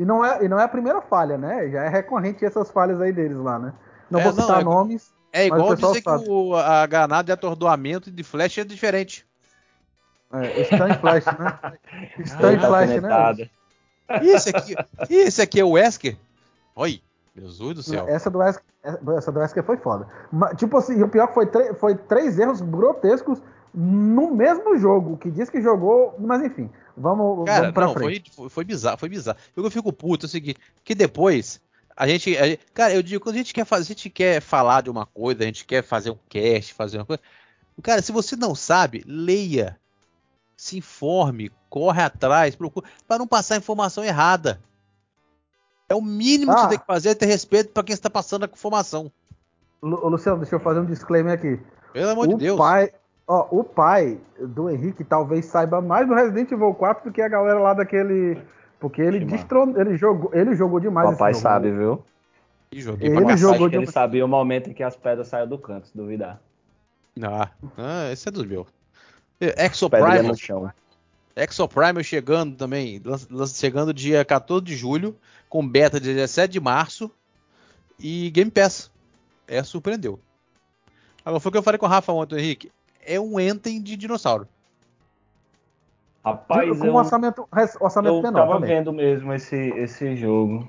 E não, é, e não é a primeira falha, né? Já é recorrente essas falhas aí deles lá, né? Não É, vou não, citar é- nomes. É Mas o igual dizer sabe. que o- a granada de atordoamento de flash é diferente. É, Stun Flash, né? Stun Ah, Flash, né? Alfinetada. E esse aqui, esse aqui é o Wesker? Oi, Jesus do céu. Essa do Wesker, essa do Wesker foi foda. Mas, tipo assim, e o pior que foi, foi três erros grotescos no mesmo jogo, que diz que jogou, mas enfim, vamos, Cara, vamos pra não, frente. foi, foi, bizarro, foi bizarro. Que eu fico puto é o seguinte, que depois a gente, a gente- cara, eu digo, quando a gente quer fazer, a gente quer falar de uma coisa, a gente quer fazer um cast, fazer uma coisa. Cara, se você não sabe, leia, se informe, corre atrás, procura, para não passar informação errada. É o mínimo que Ah. você tem que fazer é ter respeito para quem está passando a informação. Lu- Luciano, deixa eu fazer um disclaimer aqui. Pelo amor o de Deus. pai, ó, o pai do Henrique talvez saiba mais do Resident Evil 4 do que a galera lá daquele, porque ele destronou, ele jogou, ele jogou demais Papai esse jogo. sabe, viu? Ele Papai jogou acho que de- ele sabia o momento em que as pedras saíram do canto, se duvidar. Ah, ah, esse é dos meus. Exo Pedrinha Primal, no chão. Exo Primal chegando também, chegando dia 14 de julho, com beta de 17 de março e Game Pass. É, surpreendeu. Agora foi o que eu falei com o Rafa ontem, Henrique. É um Enten de dinossauro. Rapaz, com eu, orçamento, orçamento eu menor tava também. vendo mesmo esse, esse jogo.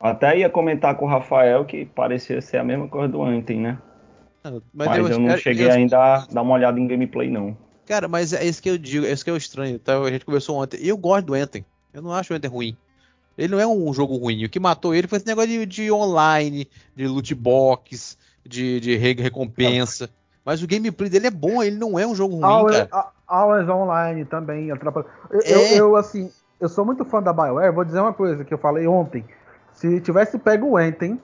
Até ia comentar com o Rafael que parecia ser a mesma coisa do Anthem, né? Mas, eu, não espero- cheguei eu- ainda a dar uma olhada em gameplay, não. Cara, mas é isso que eu digo, é isso que é o estranho. Tá? A gente conversou ontem. Eu gosto do Enten. Eu não acho o Enten ruim. Ele não é um jogo ruim. O que matou ele foi esse negócio de, de online, de loot box, de, de re- recompensa. Mas o gameplay dele é bom, ele não é um jogo ruim, Always, cara. Online também atrapalha. Eu, É. eu, eu, assim, eu sou muito fã da BioWare, vou dizer uma coisa que eu falei ontem. Se tivesse pego o Anthem,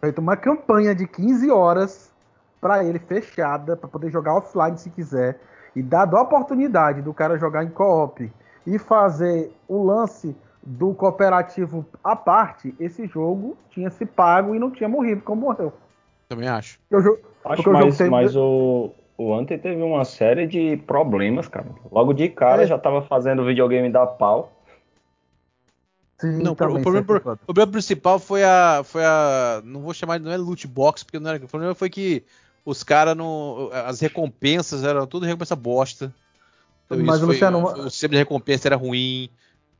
feito uma campanha de 15 horas pra ele fechada, pra poder jogar offline se quiser, e dado a oportunidade do cara jogar em co-op e fazer o lance do cooperativo à parte, esse jogo tinha se pago e não tinha morrido como morreu. Também acho. Acho o mais, tem- mas o, o Anthem teve uma série de problemas, cara. Logo de cara É. já tava fazendo videogame da pau. Sim, Não, também, o, problema, o problema principal foi a, foi a. Não vou chamar de não é loot box, porque não era. O problema foi que os caras não. As recompensas eram tudo recompensa bosta. Então, Mas, isso foi- Luciano, o sistema de recompensa era ruim.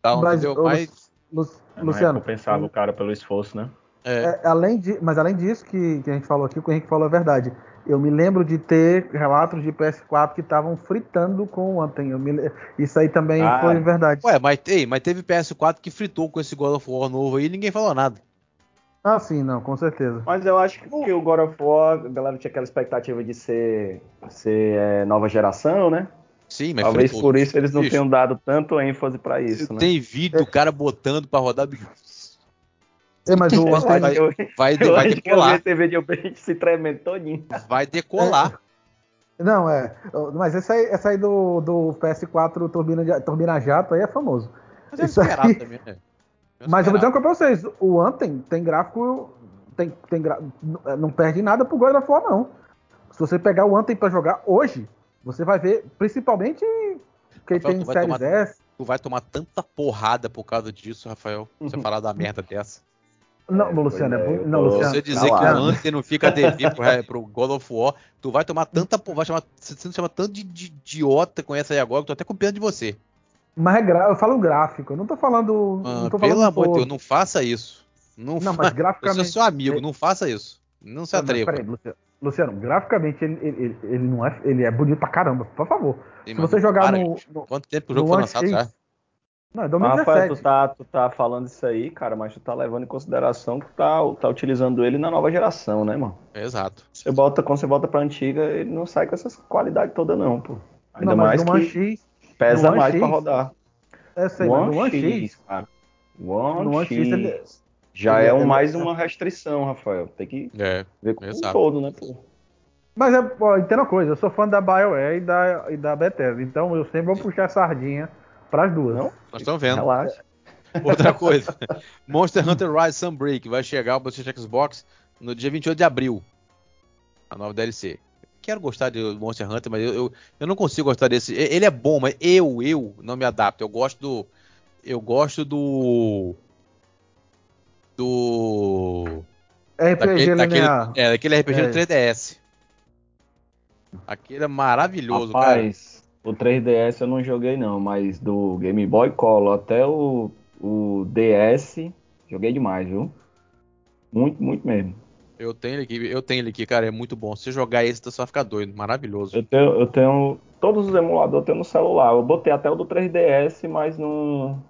Tal, Mas, entendeu? Mas, Lu- Não Luciano, recompensava o cara pelo esforço, né? É, É, além de, mas além disso que, que a gente falou aqui, o que o Henrique falou é verdade. Eu me lembro de ter relatos de PS4 que estavam fritando com o Anthem. Eu me isso aí também Ah. foi verdade. Ué, mas, ei, mas teve PS4 que fritou com esse God of War novo aí e ninguém falou nada. Ah, sim, não, com certeza. Mas eu acho que porque o God of War, a galera tinha aquela expectativa de ser, ser é, nova geração, né? Sim, mas Talvez fritou. por isso eles não Bicho, tenham dado tanto ênfase pra isso, né? Tem vídeo do cara botando pra rodar. É, mas o Eu eu- Vai, Eu vai eu vi decolar. esse vídeo bem se tremendo todinho. Vai decolar. Não, é. Mas esse aí, esse aí do, do PS4 turbina, de- turbina jato aí é famoso. Mas é Isso aí- esperado também, né? É Mas eu vou dizer uma coisa pra vocês: o Anthem tem gráfico. Tem, tem gra- não perde nada pro God of War, não. Se você pegar o Anthem pra jogar hoje, Você vai ver, principalmente quem Rafael, tem séries tomar- S. Tu vai tomar tanta porrada por causa disso, Rafael. Você falar da merda dessa. Não, É, Luciano, é é, Não, Luciano. Você dizer que calado. o Hunter não fica dever pro, re- pro God of War, tu vai tomar tanta porra, vai chamar, você chama tanto de, de idiota com essa aí agora, que eu tô até com pena de você. Mas é gra... eu falo gráfico, eu não tô falando. Ah, não tô pelo falando amor de. Deus, não faça isso. Não, Não, fa- mas Eu sou graficamente. seu amigo, não faça isso. Não se Não, mas atreva. peraí, Luciano, Luciano, graficamente ele, ele, ele- ele não é. Ele é bonito pra caramba, por favor. Sim, Se você jogar para, no, no, Quanto tempo que o jogo foi lançado já? Não, é Mas, Rafael, 2017. tu tá, tu tá falando isso aí, cara, mas tu tá levando em consideração que tá, tá utilizando ele na nova geração, né, mano? Exato. Você bota, quando você volta pra antiga, ele não sai com essas qualidades todas, não, pô. Ainda não, mais One que X. pesa One mais X, pra rodar. É, sei, mas no One X. cara. One, No One X. X ele- Já ele- é um, ele- mais uma restrição, Rafael. Tem que É. ver com o todo, né, pô? Mas é, ó, entenda uma coisa, eu sou fã da BioWare e da, e da Bethesda, então eu sempre vou puxar a sardinha pras duas. Não? Nós estamos vendo. Relaxa. Outra coisa. Monster Hunter Rise Sunbreak vai chegar ao PlayStation Xbox no dia 28 de abril. A nova DLC. Quero gostar de Monster Hunter, mas eu, eu, eu não consigo gostar desse. Ele é bom, mas eu, eu não me adapto. Eu gosto do. Eu gosto do. Do. RPG Daquele, daquele, é, daquele RPG É. no 3DS. Aquele é maravilhoso, cara. O 3DS eu não joguei não, mas do Game Boy Color até o, o DS, joguei demais, viu? Muito, muito mesmo. Eu tenho ele aqui, eu tenho ele aqui, cara, é muito bom. Se você jogar esse, você vai ficar doido, maravilhoso. Eu tenho, eu tenho todos os emuladores eu tenho no celular. Eu botei até o do 3DS, mas não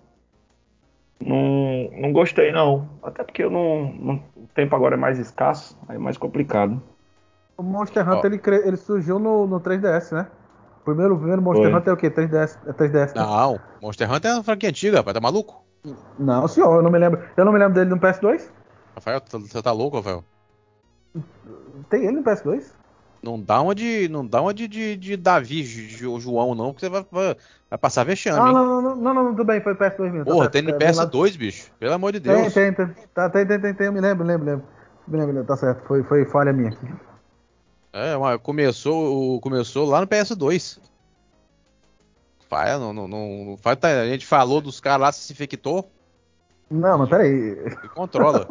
não, não gostei não. Até porque eu não, não- o tempo agora é mais escasso, aí é mais complicado. O Monster Hunter ele, ele surgiu no, no 3DS, né? Primeiro, o primeiro Monster Foi. Hunter é o quê? 3DS, é 3DS. né? Não, Monster Hunter é uma franquia antiga, rapaz, tá maluco? Não, senhor, eu não me lembro. Eu não me lembro dele no PS2. Rafael, você tá louco, Rafael? Tem ele no PS2? Não dá uma de, não dá uma de, de, de Davi, Ju- João, não, porque você vai, vai, vai passar vexame, Ah, não, não, não, não, não, tudo bem, foi PS2 mesmo. tá Porra, tem no É, vem lá- PS2, bicho. Pelo amor de Deus. tem, tem, tá, tem, tem, tem, tem, eu me lembro, lembro, lembro. Me lembro, lembro, tá certo, foi, foi falha minha aqui. É, mas começou, começou lá no PS2. Vai, não, não, não, não faz, tá, a gente falou dos caras lá, se infectou, Não, mas peraí. e controla.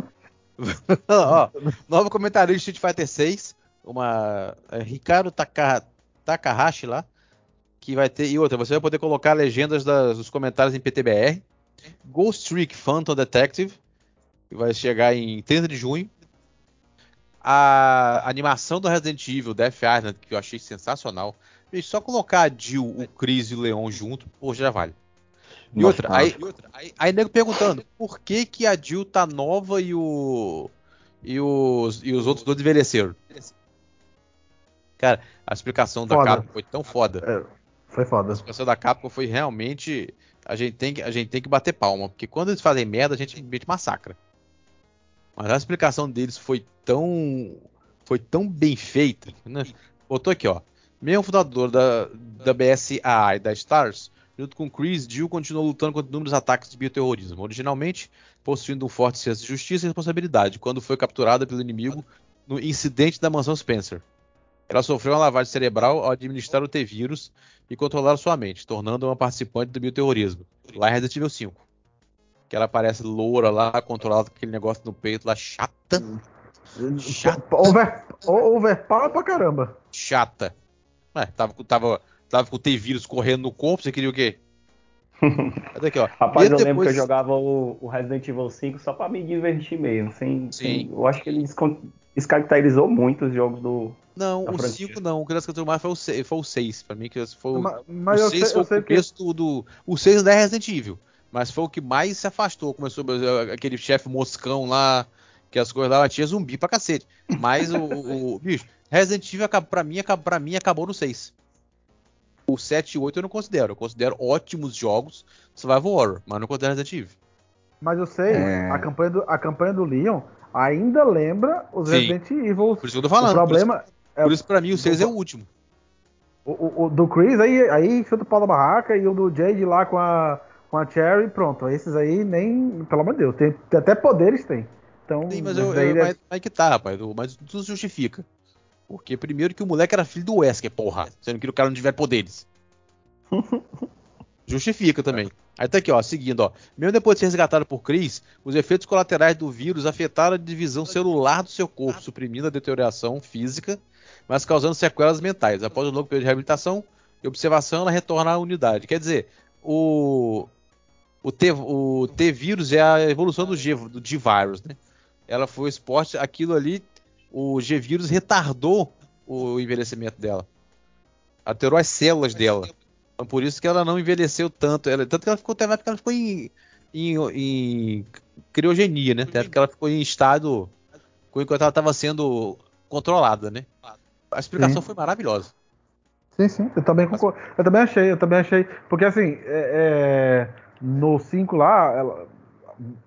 Ó, novo comentarista de Street Fighter 6, uma é, Ricardo Taka, Takahashi lá, que vai ter e outra, você vai poder colocar legendas das- dos comentários em PTBR. Ghost Trick Phantom Detective, que vai chegar em 30 de junho. A animação do Resident Evil Death Island, que eu achei sensacional. E só colocar a Jill, o Chris e o Leon junto, pô, já vale. E outra, aí, outra, aí, aí nego perguntando, por que que a Jill tá nova e o e os, e os outros dois envelheceram? Cara, a explicação da Foda. Capcom foi tão foda. É, foi foda. A explicação da Capcom foi realmente a gente tem que a gente tem que bater palma, porque quando eles fazem merda, a gente simplesmente massacra. Mas a explicação deles foi tão foi tão bem feita, né? Botou aqui, ó. Mesmo fundador da, da BSAA e da STARS, junto com Chris, Jill continuou lutando contra inúmeros ataques de bioterrorismo, originalmente possuindo um forte senso de justiça e responsabilidade, quando foi capturada pelo inimigo no incidente da mansão Spencer. Ela sofreu uma lavagem cerebral ao administrar o T-vírus e controlar sua mente, tornando uma participante do bioterrorismo, lá em Resident Evil 5. Que ela parece loura lá, controlada com aquele negócio no peito lá, chata, Chato. Over, overpower pra caramba. chata. Ué, tava, com- tava, tava com o T-vírus correndo no corpo, você queria o quê? Aqui, ó. Rapaz, E eu lembro depois- que eu jogava o, o Resident Evil 5 só pra me divertir mesmo. Sem, sem- eu acho que ele descaracterizou muito os jogos do. Não, o franquia. 5 não. O que elas cantou mais foi o 6. Foi o 6 pra mim, que foi o, Mas, mas o eu 6 sei, foi eu o que. começo do, do. O 6 não é Resident Evil. Mas foi o que mais se afastou. Começou aquele chefe moscão lá, que as coisas lá tinha zumbi pra cacete. Mas o, o- o- Bicho, Resident Evil pra mim, acabou- pra mim acabou no 6. O 7 e o 8 eu não considero. Eu considero ótimos jogos Survival Horror, mas não considero Resident Evil. Mas eu sei, É. a, campanha do, a campanha do Leon ainda lembra os Sim. Resident Evil. Por isso que eu tô falando. o problema Por isso, por isso pra mim o 6 é o último. o, o- o do Chris, aí, aí chuta o pau da barraca, e o do Jade lá com a, com a Cherry, pronto. Esses aí nem, pelo amor de Deus, tem, até poderes tem. Então, Sim, mas eu, eu, deve- mas, mas que tá, rapaz. Mas tudo justifica. Porque primeiro que o moleque era filho do Wesker, porra. Sendo que o cara não tiver poderes. Justifica também. Aí tá aqui, ó, seguindo, ó. Mesmo depois de ser resgatado por Chris, os efeitos colaterais do vírus afetaram a divisão celular do seu corpo, suprimindo a deterioração física, mas causando sequelas mentais. Após um longo período de reabilitação e observação, ela retorna à unidade. Quer dizer, o o T, o T vírus é a evolução do G, do G vírus, né? Ela foi exposta, aquilo ali, o G vírus retardou o envelhecimento dela. Alterou as células dela. Então, por isso que ela não envelheceu tanto. Ela, tanto que ela ficou, até época ela ficou em, em, em criogenia, né? Até época ela ficou em estado enquanto ela estava sendo controlada, né? A explicação sim. foi maravilhosa. Sim, sim, eu também concordo. Eu também achei, eu também achei. Porque assim, é, é, no 5 lá, ela,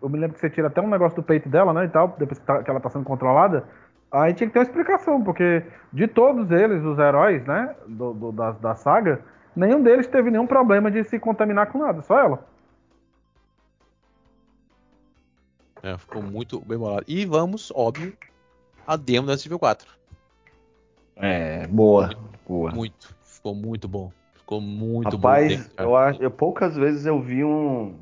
eu me lembro que você tira até um negócio do peito dela, né? E tal, depois que, tá, que ela tá sendo controlada. Aí tinha que ter uma explicação, porque de todos eles, os heróis, né? Do, do da, da saga, nenhum deles teve nenhum problema de se contaminar com nada, só ela. É, ficou muito bem bolado. E vamos, óbvio, a demo da Civil 4. É, boa, boa. Muito, ficou muito bom. Ficou muito Rapaz, bom. eu, acho, eu poucas vezes eu vi um,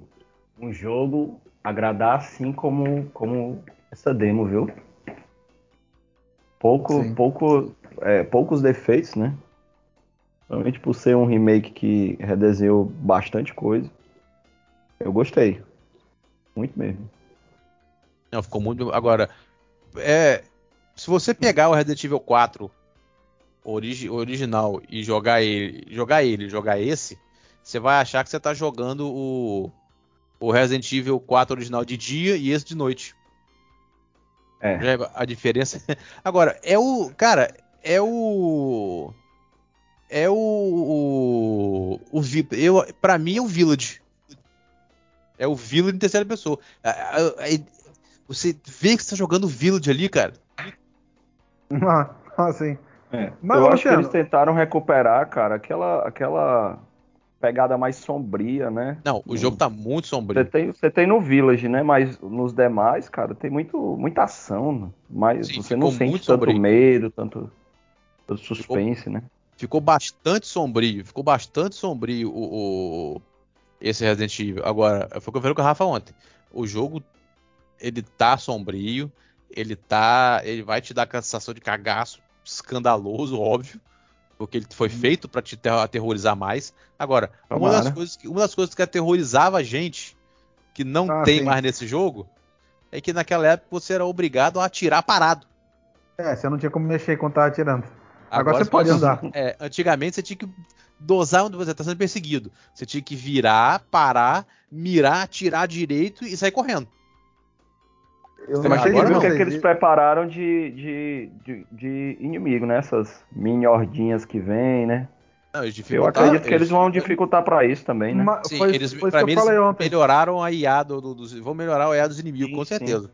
um jogo agradar assim como, como essa demo, viu? Pouco, pouco, é, poucos defeitos, né? Realmente por ser um remake que redesenhou bastante coisa. Eu gostei. Muito mesmo. Não, ficou muito. Agora, é, se você pegar o Resident Evil 4 origi original e jogar ele, jogar ele, jogar esse, você vai achar que você tá jogando o, o Resident Evil 4 original de dia e esse de noite. É. A diferença. Agora, é o. Cara, é o. É o. O. o eu, pra mim é o Village. É o Village em terceira pessoa. Você vê que você tá jogando Village ali, cara. Ah, sim. É. Mas, eu acho que eles tentaram recuperar, cara, aquela, aquela pegada mais sombria, né? Não, o jogo tá muito sombrio. Você tem, você tem no Village, né? Mas nos demais, cara, tem muito, muita ação. Mas Sim, você não sente tanto sombrio. medo, tanto, tanto suspense, ficou, né? Ficou bastante sombrio. Ficou bastante sombrio o, o, esse Resident Evil. Agora, foi o que eu falei com a Rafa ontem. O jogo, ele tá sombrio. Ele tá. Ele vai te dar a sensação de cagaço escandaloso, óbvio, porque ele foi feito para te aterrorizar mais. Agora, uma das, coisas que, uma das coisas que aterrorizava a gente, que não ah, tem sim. mais nesse jogo, é que naquela época você era obrigado a atirar parado. É, você não tinha como mexer quando tava atirando. Agora, Agora você pode andar. É, antigamente você tinha que dosar onde você está sendo perseguido. Você tinha que virar, parar, mirar, atirar direito e sair correndo. Eu não achei o que, é que eles prepararam de, de, de, de, inimigo, né? Essas mini hordinhas que vêm, né? Não, eu acredito que eles, vão dificultar para isso também, né? Uma, sim, foi, eles, foi pra mim, eles melhoraram a IA do, do, dos. Vão melhorar a IA dos inimigos, sim, com certeza. Sim.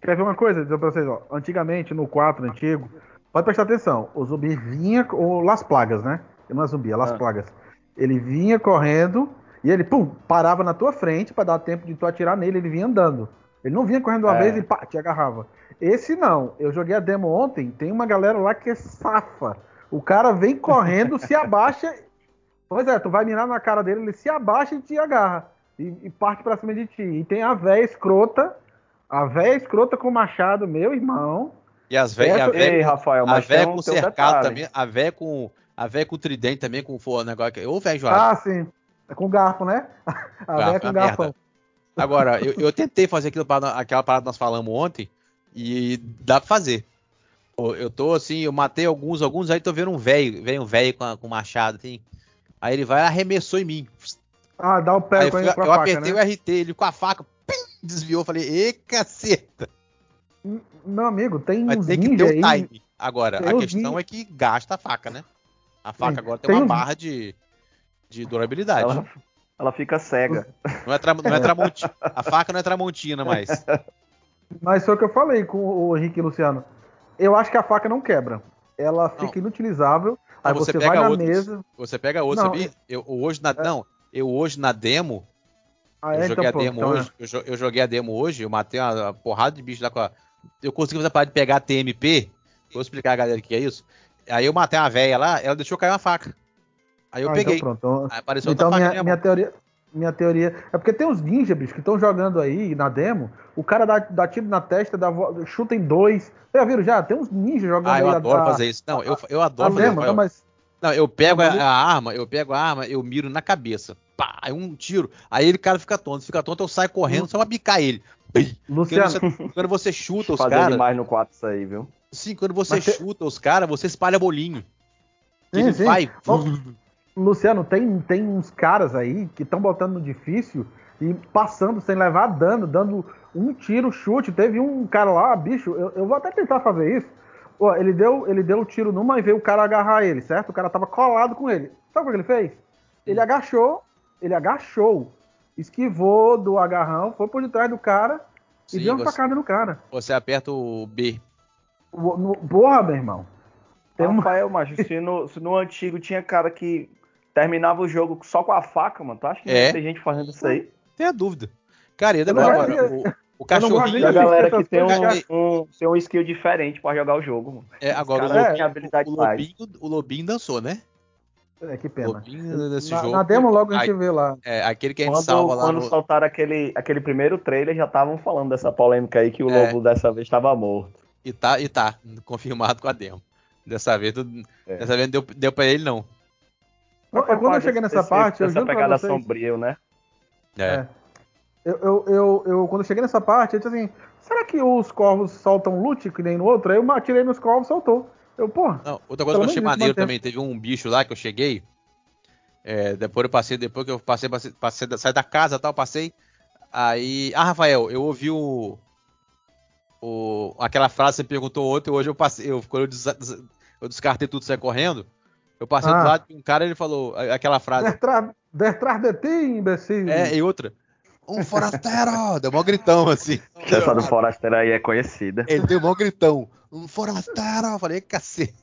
Quer ver uma coisa? Dizer pra vocês, ó. Antigamente, no 4 antigo, pode prestar atenção, o zumbi vinha, ou Las Plagas, né? Não é zumbi, é Las ah. Plagas. Ele vinha correndo e ele, pum, parava na tua frente para dar tempo de tu atirar nele, ele vinha andando. Ele não vinha correndo uma é. vez e pá, te agarrava. Esse não. Eu joguei a demo ontem, tem uma galera lá que é safa. O cara vem correndo, se abaixa. Pois é, tu vai mirar na cara dele, ele se abaixa e te agarra. E, e parte pra cima de ti. E tem a véia escrota. A véia escrota com o machado, meu irmão. E as véias. A véia, Ei, Rafael, a véia com cercado também. A véia com. A véia com tridente também, com o negócio. Ô, velho, João. Ah, sim. É com garfo, né? A véia com garfo. Agora, eu, eu, tentei fazer aquilo, aquela parada que nós falamos ontem e dá pra fazer. Eu tô assim, eu matei alguns, alguns aí tô vendo um velho, vem um velho com, com machado, assim. Aí ele vai arremessou em mim. Ah, dá o pé aí com ele com a Eu faca, apertei né? o RT, ele com a faca, pim, desviou, falei, e caceta. Meu amigo, tem Mas tem que ter o time. Agora, a questão é que gasta a faca, né? A faca agora tem, tem uma barra de, de durabilidade. Ela, ela fica cega. Não é, tra, não é tramontina. A faca não é tramontina mais. Mas foi o que eu falei com o Henrique e o Luciano. Eu acho que a faca não quebra. Ela fica não. inutilizável. Aí você, você vai na outros, mesa. Você pega outro, sabia? Eu, hoje na, é. Não, eu hoje na demo. Ah, é, eu joguei então, a demo então, hoje. É. Eu, eu, joguei a demo hoje, eu matei uma, uma porrada de bicho lá com a. Eu consegui fazer a parada de pegar a TMP vou explicar a galera o que é isso. Aí eu matei uma velha lá, ela deixou cair uma faca. Aí eu Ah, peguei. Então, pronto. Aí apareceu Então minha, minha minha mão. teoria. Minha teoria. É porque tem uns ninja, bicho, que estão jogando aí na demo. O cara dá, dá tiro na testa, dá, chuta em dois. Vocês já viram já? Tem uns ninja jogando Ah, eu aí. adoro a, fazer isso. Não, eu, eu adoro fazer demo, isso. não, mas. Não, eu pego a, Não, a arma, eu pego a arma, eu miro na cabeça. Pá, aí um tiro. Aí ele, cara, fica tonto. Se fica tonto, eu saio correndo só pra bicar ele. Luciano, você- quando você chuta os caras. demais no 4 isso aí, viu? Sim, quando você Mas te- chuta os caras, você espalha bolinho. Sim, ele sim. vai. Ó, Luciano, tem, tem uns caras aí que estão botando no difícil e passando sem levar dano, dando um tiro, chute. Teve um cara lá, bicho, eu, eu vou até tentar fazer isso. Pô, ele deu ele deu o tiro numa e veio o cara agarrar ele, certo? O cara tava colado com ele. Sabe o que ele fez? Ele agachou, ele agachou, esquivou do agarrão, foi por detrás do cara e Sim, deu uma você- facada no cara. Você aperta o B. O- no- Porra, meu irmão. Tem uma... Rafael, macho, se no, se no antigo tinha cara que terminava o jogo só com a faca, mano, tu acha que não É. ter gente fazendo isso aí? Tem a dúvida. Cara, Eu agora, o, o cachorrinho. a galera que tem um, um, tem um skill diferente pra jogar o jogo, mano. É, agora o, é, têm habilidade o, mais. Lobinho, o Lobinho dançou, né? É, que O pena. Lobinho Na, jogo. na demo logo a gente vê lá. é, aquele que a gente Quando, salva lá quando no. soltaram aquele, aquele primeiro trailer, já estavam falando dessa polêmica aí que o É. lobo dessa vez estava morto. E tá, e tá, confirmado com a demo. Dessa vez, tu- É. dessa vez não deu, deu pra ele, não. Faz quando eu cheguei nessa parte, eu dessa juro pra pegada vocês- sombrio, né? É. É. Eu, eu, eu, eu- quando eu cheguei nessa parte, eu disse assim: será que os corvos soltam loot que nem no outro? Aí eu atirei nos corvos soltou. Eu, porra, Não, outra coisa que eu achei maneiro também, teve um bicho lá que eu cheguei. é, depois eu passei, depois que eu passei, passei, passei da- saí da casa e tal, passei. Aí. Ah, Rafael, eu ouvi o. o aquela frase que você perguntou ontem, hoje eu passei. Eu, quando eu, des- eu descartei tudo e saí correndo. Eu passei Ah. do lado de um cara ele falou aquela frase. detrás, de ti, imbecil. É, e outra. Um forasteiro! Deu mó gritão assim. Essa do Forasteiro aí é conhecida. Ele deu mó gritão. Um forasteiro! Eu falei, cacete.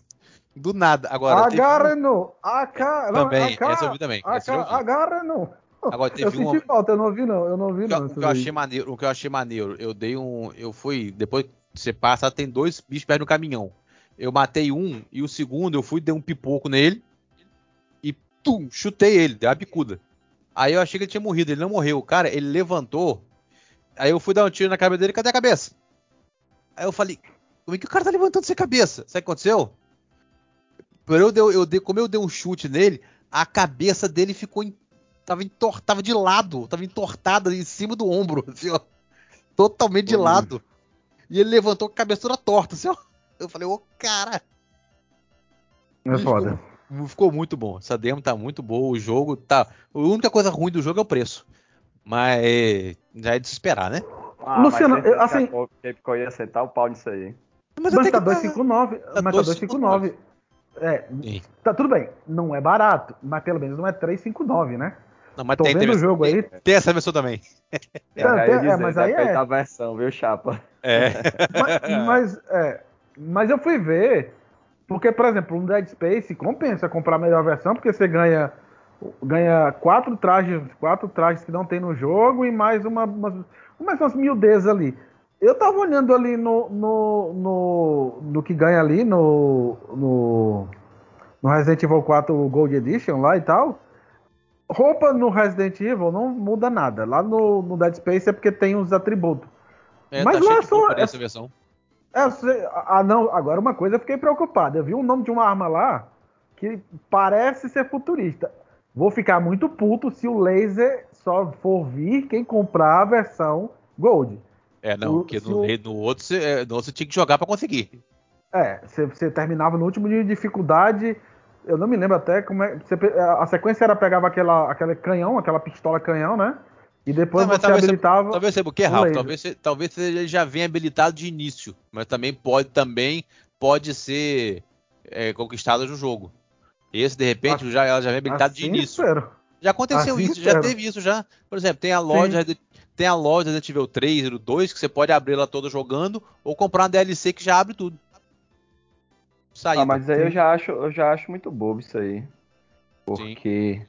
Do nada. Agora, um- Agarre-no! Aca... não, Também, aca- essa eu vi também. Vi. Agarre-no! Agora teve Eu senti uma- falta, eu não ouvi não, eu não ouvi O que, não. o que eu achei maneiro, o que eu achei maneiro, eu dei um, eu fui, depois que você passa, tem dois bichos perto do caminhão. Eu matei um e o segundo eu fui dei um pipoco nele e tum, chutei ele, dei uma bicuda. Aí eu achei que ele tinha morrido, ele não morreu. Cara, ele levantou. Aí eu fui dar um tiro na cabeça dele, cadê a cabeça? Aí eu falei, como é que o cara tá levantando sem cabeça? Sabe o que aconteceu? Eu dei, eu dei, como eu dei um chute nele, a cabeça dele ficou em, tava, entor, tava de lado, tava entortada em cima do ombro, assim, ó, totalmente de Uhum. lado. E ele levantou com a cabeça toda torta, assim, ó. Eu falei, ô cara, É foda. ficou muito bom. Essa demo tá muito boa, o jogo tá. A única coisa ruim do jogo é o preço. Mas já é de se esperar, né? Ah, Luciano, mas eu- assim- Capcom ia sentar o pau nisso aí. Mas, Mas tá que 259, Tá mas tá 259. É, Sim. tá tudo bem, não é barato, mas pelo menos não é 359, né? Não, mas Tô tem, vendo tem, o jogo tem, aí. tem essa versão também. É, eu é, dizer, mas aí é. da versão, viu, chapa? É. Mas, mas, é, mas eu fui ver, porque, por exemplo, um Dead Space compensa comprar a melhor versão, porque você ganha, ganha quatro trajes, quatro trajes que não tem no jogo e mais uma, umas, umas miudezas ali. Eu tava olhando ali no, no, no, no que ganha ali no, no, no Resident Evil 4 Gold Edition lá e tal. Roupa no Resident Evil não muda nada. Lá no, no Dead Space é porque tem os atributos. É, Mas tá é de só- é- nessa versão. É, você- ah, não, agora uma coisa eu fiquei preocupado. Eu vi o nome de uma arma lá que parece ser futurista. Vou ficar muito puto se o laser só for vir quem comprar a versão Gold. É, não, O- porque no, o- no outro você, é, no outro você tinha que jogar pra conseguir. É, você, você terminava no último nível de dificuldade. Eu não me lembro até como é. você a sequência era pegava aquela, aquele canhão, aquela pistola canhão, né? E depois Não, você talvez você- habilitava. Talvez seja porque, laser. talvez, você- talvez ele já venha habilitado de início, mas também pode, também pode ser é, conquistado no jogo. Esse, de repente, já, ela já vem habilitado de Assim início. espero. Já aconteceu Assim isso, já espero. teve isso já. Por exemplo, tem a loja, Resident- tem a loja Resident Evil 3 e do 2 que você pode abrir ela toda jogando ou comprar uma DLC que já abre tudo. Saída. Ah, mas aí eu já acho, eu já acho muito bobo isso aí. Porque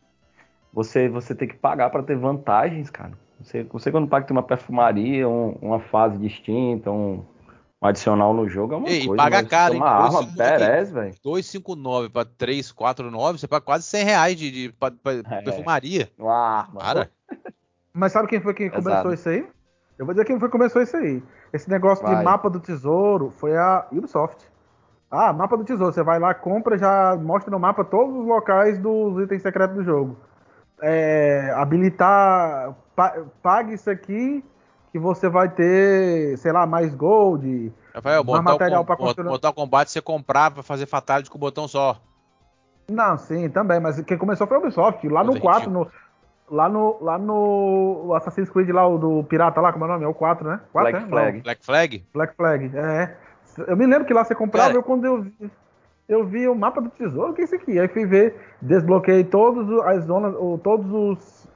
você, você tem que pagar pra ter vantagens, cara. Você, você quando paga tem uma perfumaria, um- uma fase distinta, um, Um adicional no jogo é uma Ei, e coisa. paga mas caro? Uma arma 259 Perez, velho. 259 pra 349, você paga quase 100 reais de, de, pra- pra- É. perfumaria. Uma arma. Para. Mas sabe quem foi que começou isso aí? Eu vou dizer quem foi que começou isso aí. Esse negócio de Vai. mapa do tesouro foi a Ubisoft. Ah, mapa do tesouro. Você vai lá, compra, já mostra no mapa todos os locais dos itens secretos do jogo. É, habilitar. pa- pague isso aqui que você vai ter, sei lá, mais gold. Rafael, Mais material Mortal, construir. Mortal Kombat você comprava pra fazer fatality com o botão só. Não, sim, também, mas quem começou foi a Ubisoft. Lá no Puta, 4, no, lá no. Lá no Assassin's Creed lá, o do Pirata lá, como é o nome? É o 4, né? 4, Black né? Flag. Black Flag? Black Flag, é. Eu me lembro que lá você comprava, Cara. eu quando eu eu vi o mapa do tesouro, o que é isso aqui? Aí fui ver, desbloqueei todas as zonas, ou todos os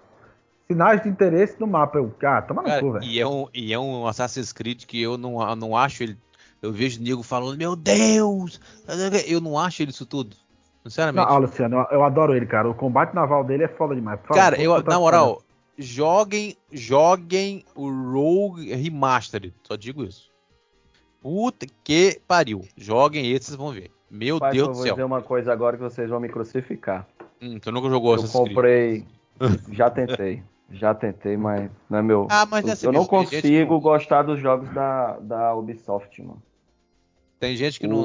sinais de interesse do mapa. Eu, ah, toma no Cara, cu, velho. e, é um, e é um Assassin's Creed que eu não, eu não acho ele. Eu vejo nego falando, meu Deus! Eu não acho ele isso tudo. Não, Sinceramente. ah, Luciano, eu, eu adoro ele, cara. O combate naval dele é foda demais. Favor, Cara, eu, na moral, joguem, joguem o Rogue Remastered. Só digo isso. Puta que pariu. Joguem esse, vocês vão ver. Meu Pai, Deus eu do vou céu. dizer uma coisa agora que vocês vão me crucificar. Hum, tu nunca jogou Eu Assassin's Creed. comprei. Já tentei. Já tentei, mas não é meu. Ah, mas eu, essa eu não consigo que- gostar dos jogos da, da Ubisoft, mano. Tem gente que não.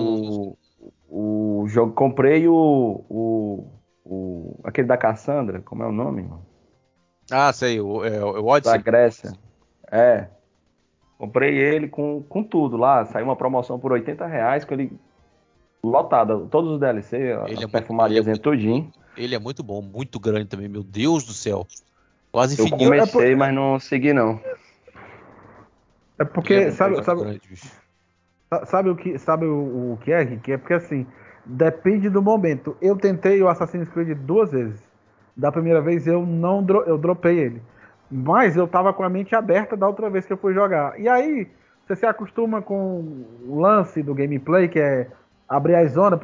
O, o jogo. Comprei o, o, o. aquele da Cassandra, como é o nome, mano? Ah, sei, o, é, o Da Odyssey. Grécia. É. Comprei ele com, com tudo lá. Saiu uma promoção por 80 reais com ele lotado. Todos os DLC, Ele é muito- ele é em tudinho. Ele é muito bom, muito grande também, meu Deus do céu. Quase Eu infinito. comecei, mas não segui não. É porque, é sabe, sabe, grande, Sabe o que, sabe o, o que é, Rick? É porque assim, depende do momento. Eu tentei o Assassin's Creed duas vezes. Da primeira vez eu não dro eu dropei ele. Mas eu tava com a mente aberta da outra vez que eu fui jogar. E aí, você se acostuma com o lance do gameplay, que é abrir as zonas.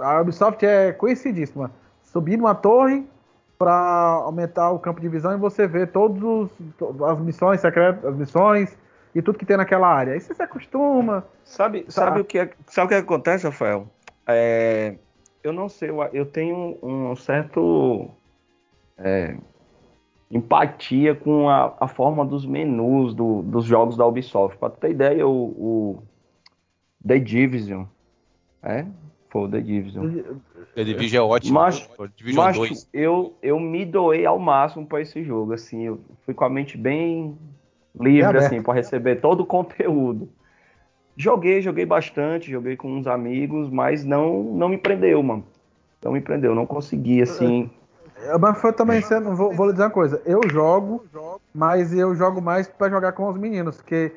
A Ubisoft é conhecidíssima. Subir numa torre para aumentar o campo de visão e você vê todas as missões secretas, as missões e tudo que tem naquela área. Aí você se acostuma. Sabe, sabe, o, que é- sabe o que acontece, Rafael? É, eu não sei, eu, eu tenho um certo é, empatia com a, a forma dos menus do- dos jogos da Ubisoft. Pra tu ter ideia, o, o The Division, é? Foi o The Division. The Division é ótimo. Mas- Division Mas 2. eu, eu me doei ao máximo pra esse jogo, assim, eu fui com a mente bem livre, aberta. assim, para receber todo o conteúdo. Joguei, joguei bastante, joguei com uns amigos, mas não, não me prendeu, mano. Não me prendeu, não consegui, assim. É, Mas foi também sendo. Vou, vou lhe dizer uma coisa. Eu jogo, mas eu jogo mais pra jogar com os meninos, porque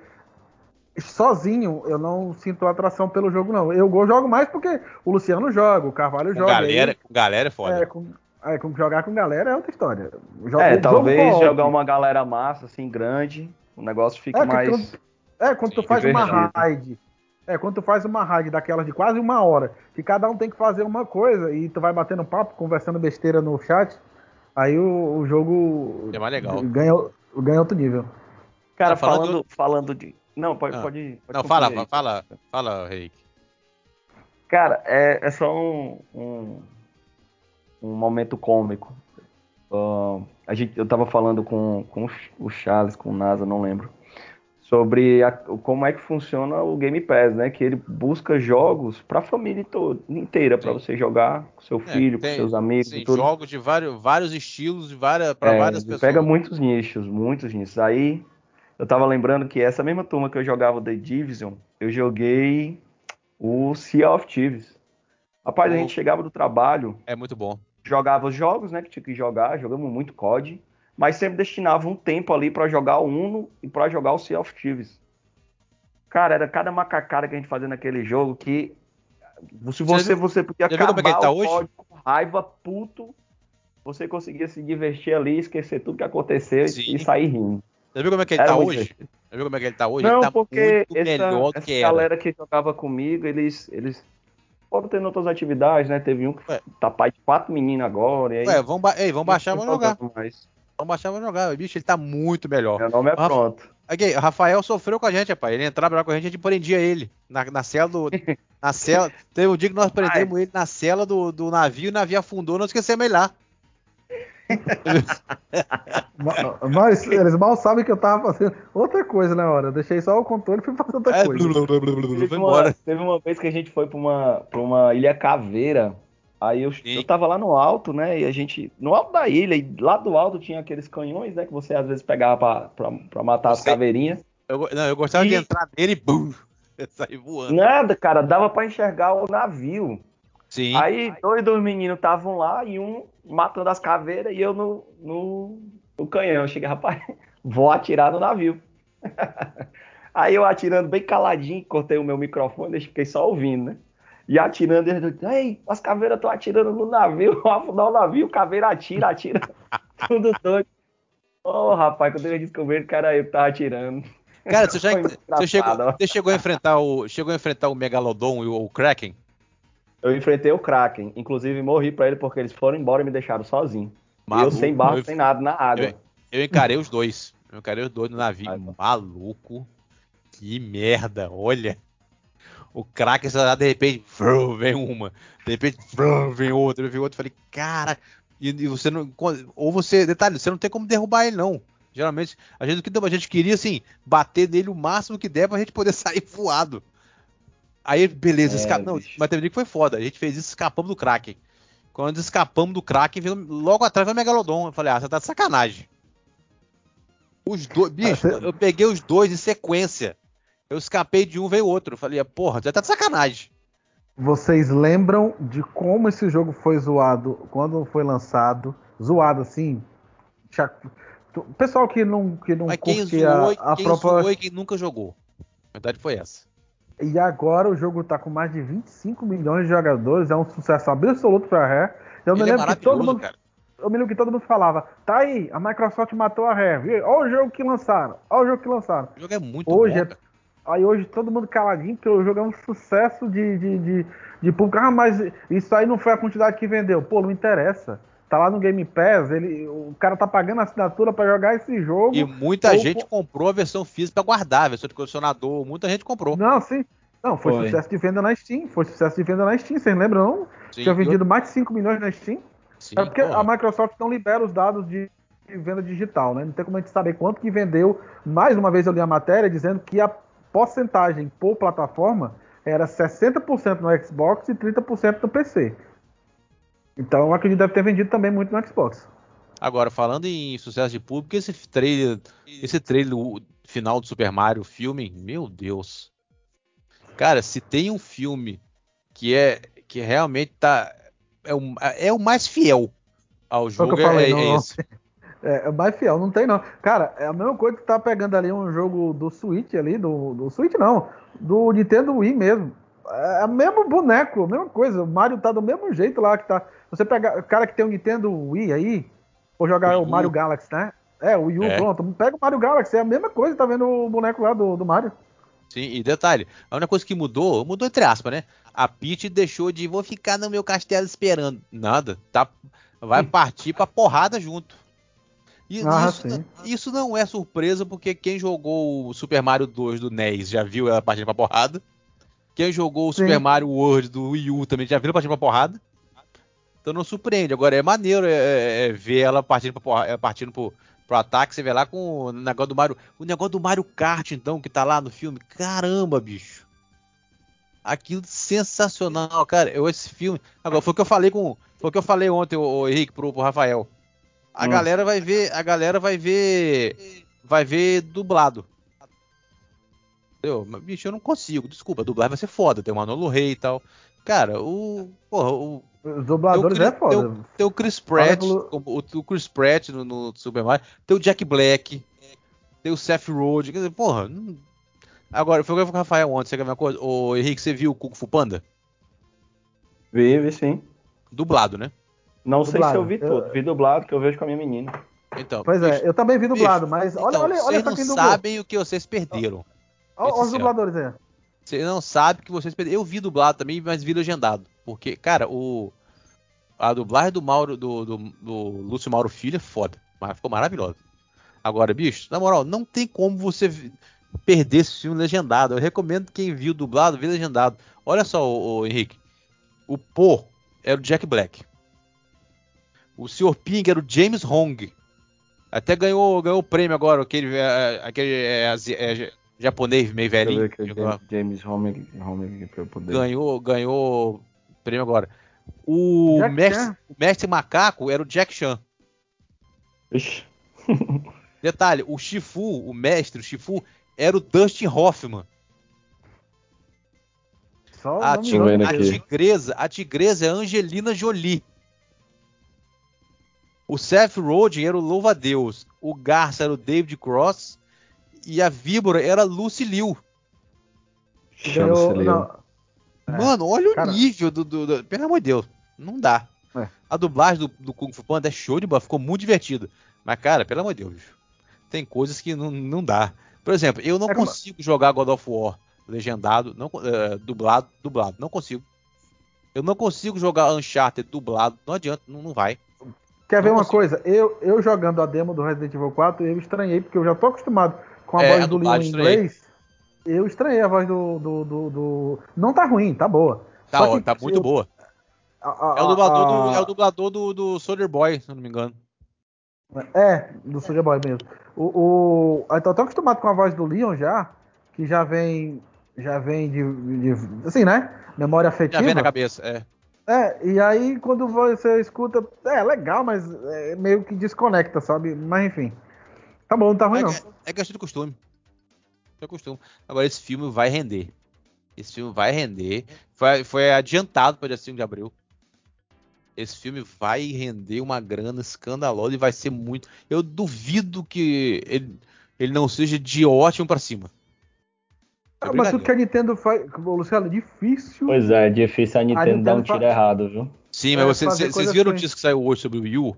sozinho eu não sinto atração pelo jogo, não. Eu go- jogo mais porque o Luciano joga, o Carvalho Com joga. galera, aí, com galera é foda. é, com, é, com jogar com galera é outra história. Jogo- É, jogo talvez co-op. jogar uma galera massa, assim, grande, o negócio fica É, mais. quando- É, quando tu Sim, faz uma divertido. raid. É, quando tu faz uma raid daquelas de quase uma hora, que cada um tem que fazer uma coisa e tu vai batendo papo, conversando besteira no chat, aí o, o jogo É mais legal. ganha, ganha outro nível. Cara, Tá falando- falando, falando de. Não, pode, Ah. pode, pode Não, fala, aí. fala, fala, Reik. Cara, é, é só um, um, um momento cômico. Ahn, a gente, eu tava falando com, com o Charles, com o NASA, não lembro, sobre a- como é que funciona o Game Pass, né? Que ele busca jogos pra família to- inteira, pra Sim. você jogar com seu É, filho, tem- com seus amigos Sim, tudo. jogos de vários, vários estilos, várias, pra É, várias pessoas. Pega muitos nichos, muitos nichos. Aí eu tava lembrando que essa mesma turma que eu jogava o The Division, eu joguei o Sea of Thieves. Rapaz, a O- gente chegava do trabalho, É muito bom. jogava os jogos, né, que tinha que jogar, jogamos muito COD, mas sempre destinava um tempo ali pra jogar o Uno e pra jogar o Sea of Thieves. Cara, era cada macacada que a gente fazia naquele jogo que se você você podia já é acabar tá o? COD com raiva, puto, você conseguia se divertir ali, esquecer tudo que aconteceu e- Sim. e sair rindo. Já viu como é que ele Era tá hoje? Já viu como é que ele tá hoje? Não, ele tá porque muito essa, melhor essa que era. galera que jogava comigo, eles, eles foram tendo outras atividades, né? Teve um que Ué. tá pai de quatro meninos agora. E aí, Ué, vamos, ba Ei, vamos baixar, não vamos jogar. mais. Vamos baixar, vamos jogar. Bicho, ele tá muito melhor. Meu nome é Rafa- pronto. Aqui, o Rafael sofreu com a gente, rapaz. Ele entrava com a gente, a gente prendia ele. Na, na cela do. Na cela. Teve um dia que nós prendemos ele na cela do, do navio, o navio afundou, não esquecemos ele lá. Mas eles mal sabem que eu tava fazendo outra coisa na hora. Eu deixei só o controle e fui fazer outra É, coisa. blu, blu, blu, blu, blu, Teve uma, teve uma vez que a gente foi pra uma, pra uma ilha caveira. Aí eu, eu tava lá no alto, né? E a gente. No alto da ilha, e lá do alto tinha aqueles canhões, né? Que você às vezes pegava pra, pra, pra matar as caveirinhas. Eu, não, eu gostava de E- entrar nele e bum! Sair voando. Nada, cara, dava pra enxergar o navio. Sim. Aí dois dos meninos estavam lá e um matando as caveiras e eu no, no, no canhão. Eu cheguei, rapaz, vou atirar no navio. Aí eu atirando bem caladinho, cortei o meu microfone, deixei- fiquei só ouvindo, né? E atirando, ele ei, as caveiras estão atirando no navio, vou afundar o navio, caveira atira, atira. Tudo doido. Ô, rapaz, quando eu descobri que era eu que tava atirando. Cara, você, já, você, chegou, você chegou a enfrentar o. Chegou a enfrentar o Megalodon e o, o Kraken? Eu enfrentei o Kraken, inclusive morri pra ele porque eles foram embora e me deixaram sozinho. eu Maluco, sem barco, eu- sem nada, na água. Eu, eu encarei os dois. Eu encarei os dois no navio. Ai. Maluco. Que merda, olha. O Kraken, de repente, vem uma. De repente, vem outra, vem outra. Eu falei, cara. E, e você não. Ou você. Detalhe, você não tem como derrubar ele, não. Geralmente, a gente, a gente queria, assim, bater nele o máximo que der pra gente poder sair voado. Aí, beleza, É, esca... não, bicho. mas teve um dia que foi foda. A gente fez isso escapamos do Kraken. Quando escapamos do Kraken, veio logo atrás veio o Megalodon. Eu falei, ah, você tá de sacanagem. Os dois, bicho, Ah, você- eu peguei os dois em sequência. Eu escapei de um, veio outro. Eu falei, ah, porra, você tá de sacanagem. Vocês lembram de como esse jogo foi zoado quando foi lançado? Zoado assim? O pessoal que não, que não Mas quem zoou, a quem própria. zoou e quem nunca jogou. A verdade foi essa. E agora o jogo tá com mais de 25 milhões de jogadores, é um sucesso absoluto pra Rare. Eu me é lembro que todo mundo. cara. Eu me lembro que todo mundo falava, tá aí, a Microsoft matou a Rare. Olha o jogo que lançaram, olha o jogo que lançaram. O jogo é muito Hoje bom, é-. Aí hoje todo mundo caladinho, porque o jogo é um sucesso de, de, de, de público. Ah, mas isso aí não foi a quantidade que vendeu. Pô, não interessa. Tá lá no Game Pass, ele, o cara tá pagando a assinatura pra jogar esse jogo. E muita Ou- gente comprou a versão física pra guardar, a versão de colecionador. Muita gente comprou. Não, sim. Não, foi, Foi. sucesso de venda na Steam. Foi sucesso de venda na Steam, vocês lembram, não? Sim, Tinha vendido mais de 5 milhões na Steam. sim, é porque porra. a Microsoft não libera os dados de, de venda digital, né? Não tem como a gente saber quanto que vendeu. Mais uma vez eu li a matéria dizendo que a porcentagem por plataforma era 60% no Xbox e 30% no PC. Então eu acredito que deve ter vendido também muito no Xbox. Agora, falando em sucesso de público, esse trailer, esse trailer final do Super Mario filme, meu Deus. Cara, se tem um filme que é que realmente tá é o, é o mais fiel ao jogo eu falei, é, não, é esse. É, é mais fiel, não tem não. Cara, é a mesma coisa que tá pegando ali um jogo do Switch ali, do, do Switch não, do Nintendo Wii mesmo. É o mesmo boneco, a mesma coisa. O Mario tá do mesmo jeito lá que tá. Você pega o cara que tem o Nintendo Wii aí, ou jogar o. Mario Galaxy, né? É, o Wii U, É. pronto. Pega o Mario Galaxy, é a mesma coisa, tá vendo o boneco lá do, do Mario. Sim, e detalhe, a única coisa que mudou, mudou entre aspas, né? A Peach deixou de vou ficar no meu castelo esperando. Nada, tá vai partir pra porrada junto. E Ah, isso, sim. isso não é surpresa porque quem jogou o Super Mario 2 do NES já viu ela partindo pra porrada. Quem jogou o Sim. Super Mario World do Wii U também já viu partindo pra porrada. Então não surpreende. Agora é maneiro é, é, é ver ela partindo, pra porra- é, partindo pro, pro ataque. Você vê lá com o negócio do Mario. O negócio do Mario Kart, então, que tá lá no filme. Caramba, bicho. Aquilo sensacional, cara. Eu, esse filme. Agora, foi o que eu falei com. Foi o que eu falei ontem, o, o Henrique, pro, pro Rafael. A Hum. galera vai ver. A galera vai ver. Vai ver dublado. Entendeu? Mas, bicho, eu não consigo. Desculpa, dublar vai ser foda. Tem o Manolo Rey e tal. Cara, o. Porra, o. Os dubladores é foda. Tem o Chris Pratt, pelo- o, o Chris Pratt no, no Super Mario, tem o Jack Black, tem o Seth Rogen, quer dizer, porra. não- Agora, foi o que eu falei com o Rafael ontem, você quer ver uma coisa? Ô, Henrique, você viu o Kung Fu Panda? Vive, sim. Dublado, né? Não sei se Dublado. eu vi Eu- tudo. Vi dublado que eu vejo com a minha menina. Então, Pois é, bicho, eu também vi dublado, bicho, mas olha, então, olha, olha vocês pra não quem dublou. sabem o que vocês perderam. Olha os dubladores aí. Vocês não sabem o que vocês perderam. Eu vi dublado também, mas vi legendado. Porque, cara, o. A dublagem do Mauro, do, do, do Lúcio Mauro Filho é foda. Mas ficou maravilhosa. Agora, bicho, na moral, não tem como você perder esse filme legendado. Eu recomendo quem viu dublado, ver legendado. Olha só, o, o Henrique. O Po era o Jack Black. O Sr. Ping era o James Hong. Até ganhou, ganhou o prêmio agora, aquele, é, aquele é, é, japonês meio velhinho. James pra eu poder. Ganhou, ganhou prêmio agora. O mestre, o mestre, macaco era o Jack Chan. Ixi. Detalhe, o Shifu, o mestre, o Shifu, era o Dustin Hoffman. Só a, tig a tigresa, a tigresa é a Angelina Jolie. O Seth Rogen era o Louva-Deus. O Garça era o David Cross. E a Víbora era Lucy Liu. Chama-se Liu. Mano, olha Cara... o nível do, do, do, Pelo amor de Deus, não dá. É. A dublagem do, do Kung Fu Panda é show de bola, ficou muito divertido. Mas, cara, pelo amor de Deus, tem coisas que não, não dá. Por exemplo, eu não é consigo como... jogar God of War legendado, não, uh, dublado, dublado, não consigo. Eu não consigo jogar Uncharted dublado, não adianta, não, não vai. Quer não ver uma coisa? Eu, eu jogando a demo do Resident Evil 4, eu estranhei, porque eu já tô acostumado com a é, voz a do Leon em inglês. Eu estranhei a voz do, do, do, do, Não tá ruim, tá boa. Tá, ó, tá muito eu... boa. A, a, é o dublador, do, é o dublador do, do Soldier Boy, se não me engano. É, do Soldier Boy mesmo. O, o, eu tô tão acostumado com a voz do Leon já, que já vem. Já vem de. de assim, né? Memória afetiva. Já vem na cabeça, é. É, e aí quando você escuta, é legal, mas é meio que desconecta, sabe? Mas enfim. Tá bom, não tá ruim é, não. É questão de costume. É costume. Agora esse filme vai render. Esse filme vai render. Foi, foi adiantado para dia 5 de abril. Esse filme vai render uma grana escandalosa e vai ser muito. Eu duvido que ele, ele não seja de ótimo para cima. Ah, mas tudo que a Nintendo faz, Luciano, é difícil. Pois é, é difícil a Nintendo, a Nintendo dar um tiro faz... errado, viu? Sim, mas é, vocês, vocês viram o notícia que saiu hoje sobre o Wii U?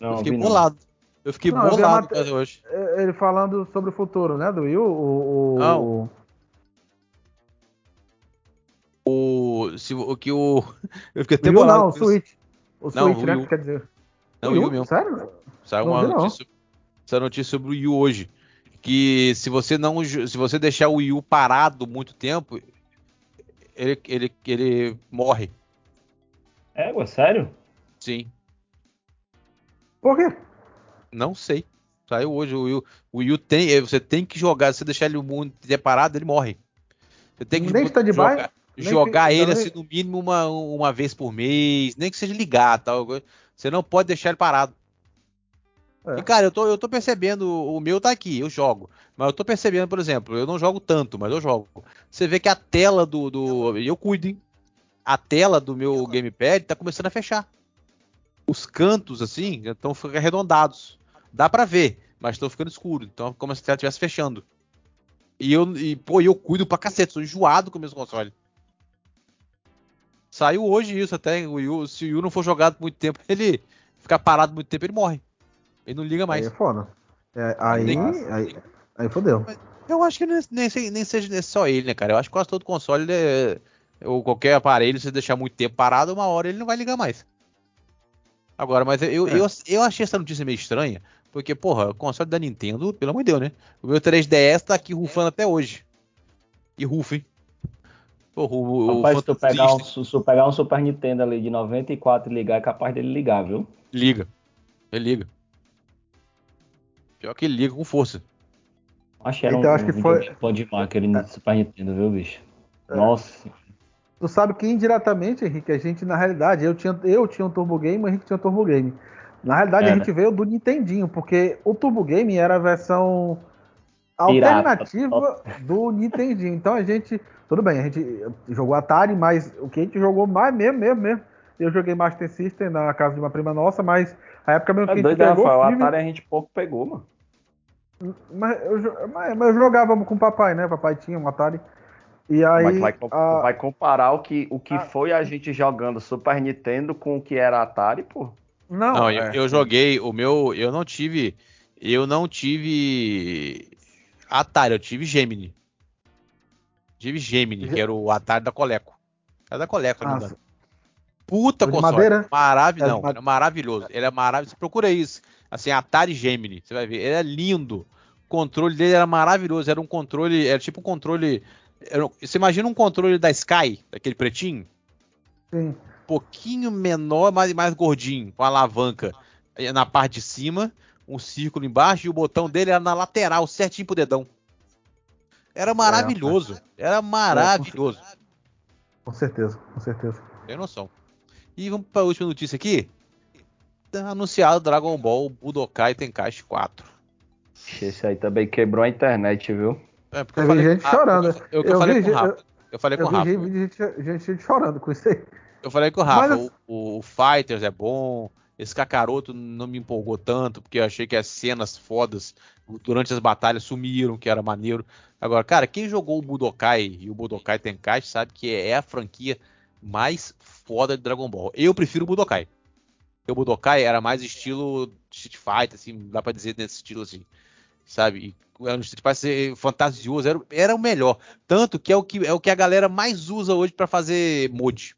Não, eu fiquei bolado. Eu fiquei não, bolado eu hoje. Ele falando sobre o futuro, né, do Wii U? O, o, não. O, se, o que o. Eu fiquei até bolado. Não, o Switch. O não, Switch, o né? Quer dizer. Não, o Wii U mesmo. Sério? Saiu uma notícia, saiu notícia sobre o Wii U hoje que se você não se você deixar o Wii U parado muito tempo, ele, ele, ele morre. É, sério? Sim. Por quê? Não sei. Saiu hoje. O Wii, U, o Wii U tem. É, você tem que jogar. Se você deixar ele muito parado, ele morre. Você tem que nem jogar, jogar, jogar ele assim, no mínimo uma, uma vez por mês, nem que seja ligar tal. Você não pode deixar ele parado. É. E, cara, eu tô, eu tô percebendo, o meu tá aqui, eu jogo. Mas eu tô percebendo, por exemplo, eu não jogo tanto, mas eu jogo. Você vê que a tela do. do eu cuido, hein? A tela do meu gamepad tá começando a fechar. Os cantos, assim, estão arredondados. Dá para ver, mas estão ficando escuros. Então, como se ela estivesse fechando. E eu, e, pô, eu cuido pra cacete, sou enjoado com o meu console. Saiu hoje isso até. O Yu, se o Yu não for jogado muito tempo, ele ficar parado muito tempo, ele morre. Ele não liga mais. Aí é foda. É, aí, aí, aí, aí fodeu. Eu acho que nem, nem, nem seja só ele, né, cara? Eu acho que quase todo console, é, ou qualquer aparelho, se deixar muito tempo parado, uma hora ele não vai ligar mais. Agora, mas eu, é. eu, eu achei essa notícia meio estranha, porque, porra, o console da Nintendo, pelo amor de Deus, né? O meu 3DS tá aqui rufando até hoje. E rufa, hein? Porra, o, Rapaz, o se, tu pegar um, se tu pegar um Super Nintendo ali de 94 e ligar, é capaz dele ligar, viu? Liga. Ele liga. Pior que ele liga com força. Acho que era então, um, acho que foi... bom demais aquele é. Super Nintendo, viu, bicho? É. Nossa. Tu sabe que indiretamente, Henrique, a gente, na realidade, eu tinha, eu tinha um Turbo Game, o Henrique tinha um Turbo Game. Na realidade, a gente veio do Nintendinho, porque o Turbo Game era a versão alternativa Pirata. do Nintendinho. Então a gente, tudo bem, a gente jogou Atari, mas o que a gente jogou mais mesmo, mesmo, mesmo. Eu joguei Master System na casa de uma prima nossa, mas a época mesmo é que a gente doido, pegou... Rafael, o Atari a gente pouco pegou, mano. Mas eu, mas, mas eu jogava com o papai, né? O papai tinha um Atari. E aí. Mas vai, a... vai comparar o que, o que a... foi a gente jogando Super Nintendo com o que era Atari, pô? Não, não é. eu, eu, joguei o meu. Eu não tive. Eu não tive. Atari, eu tive Gemini. Tive Gemini, que era o Atari da Coleco. Era da Coleco, ah, puta De console. madeira? Maravilhoso. É Não, é maravilhoso. Ele é maravilhoso. Procura isso. Assim, Atari Gemini. Você vai ver. Ele é lindo. O controle dele era maravilhoso. Era um controle. Era tipo um controle. era você imagina um controle da Sky, daquele pretinho? Sim. Um pouquinho menor, mas mais gordinho, com alavanca eh, na parte de cima, um círculo embaixo e o botão dele era na lateral, certinho pro dedão. Era maravilhoso. Era maravilhoso. Com certeza, com certeza. Tem noção. E vamos para a última notícia aqui. Tá anunciado Dragon Ball Budokai Tenkaichi 4. Esse aí também quebrou a internet, viu? É, porque Eu vi gente com- chorando. Eu, eu, Eu falei vi com o gente- Rafa. Eu falei com Eu o vi Rafa. gente, gente, gente chorando com isso aí. Eu falei com o Rafa. Mas- O, o Fighters é bom. Esse Kakaroto não me empolgou tanto, porque eu achei que as cenas fodas durante as batalhas sumiram, que era maneiro. Agora, cara, quem jogou o Budokai e o Budokai Tenkaichi sabe que é a franquia mais foda de Dragon Ball. Eu prefiro o Budokai. Porque O Budokai era mais estilo Street Fighter, assim, dá pra dizer nesse estilo assim, sabe? E Era um Street Fighter fantasioso, era, era o melhor. Tanto que é o que, é o que a galera mais usa hoje pra fazer mod.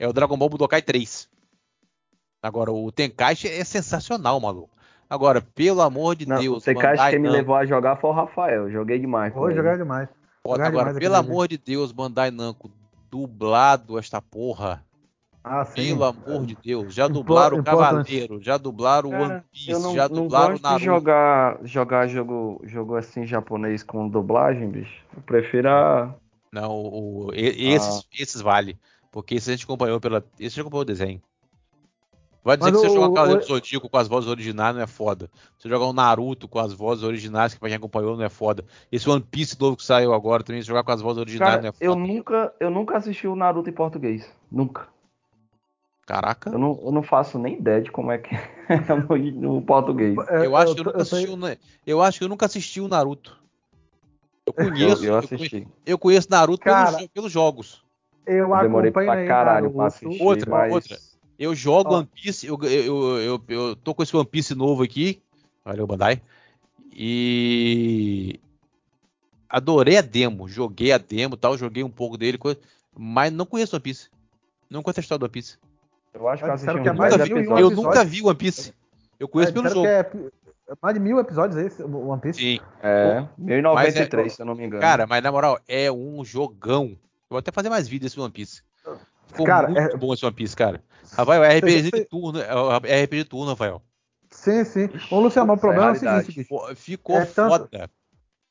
É o Dragon Ball Budokai 3. Agora, o Tenkaichi é sensacional, maluco. Agora, pelo amor de Não, Deus, você acha Bandai que me Namco- levou a jogar foi o Rafael. Joguei demais. ele. jogar demais. Jogar Agora, demais pelo amor de Deus, Bandai Namco, dublado esta porra. Ah, sim. Pelo amor de Deus. Já dublaram o. Cavaleiro, já dublaram o One Piece, eu não, já não dublaram o gosto Naruto. de jogar, jogar jogo, jogo assim japonês com dublagem, bicho. Eu prefiro a. Não, o, o- e- esses, Ah. esses vale. Porque esse a gente acompanhou pela. Esse a gente acompanhou o desenho. Vai dizer Mas que você o- jogar um Cavaleiro o- do Zodíaco com as vozes originais não é foda. Você jogar um Naruto com as vozes originais, que pra quem acompanhou não é foda. Esse One Piece novo que saiu agora também, se jogar com as vozes originais não Cara, é foda. eu nunca, eu nunca assisti o Naruto em português. Nunca. Caraca. Eu não, eu não faço nem ideia de como é que é no, no português. É, Eu acho que eu nunca tô- assisti o Na- Eu acho que eu nunca assisti o Naruto. Eu conheço, eu, eu eu, conhe- assisti. eu conheço Naruto Cara, pelos, pelos jogos. Eu Demorei acompanho pra aí caralho pra assistir, Outra, mas... outra. Eu jogo Ó. One Piece, eu, eu, eu, eu tô com esse One Piece novo aqui. Valeu, Bandai. E adorei a demo, joguei a demo e tal, joguei um pouco dele, mas não conheço One Piece. Não conheço a história do One Piece. Eu acho que eu assisti que é mais nunca, vi, eu nunca vi One Piece. Eu conheço É, pelo jogo. é mais de mil episódios esse, o One Piece. Sim. É, 1093, Mas é- se eu não me engano. Cara, mas na moral, é um jogão. Eu vou até fazer mais vídeos desse One Piece. Ficou Cara, muito é- bom esse One Piece, cara. Rafael, é RPG de turno, é RPG de turno, Rafael. Sim, sim. Ô, Luciano, o problema é o realidade. seguinte, bicho. Ficou É tanto- foda.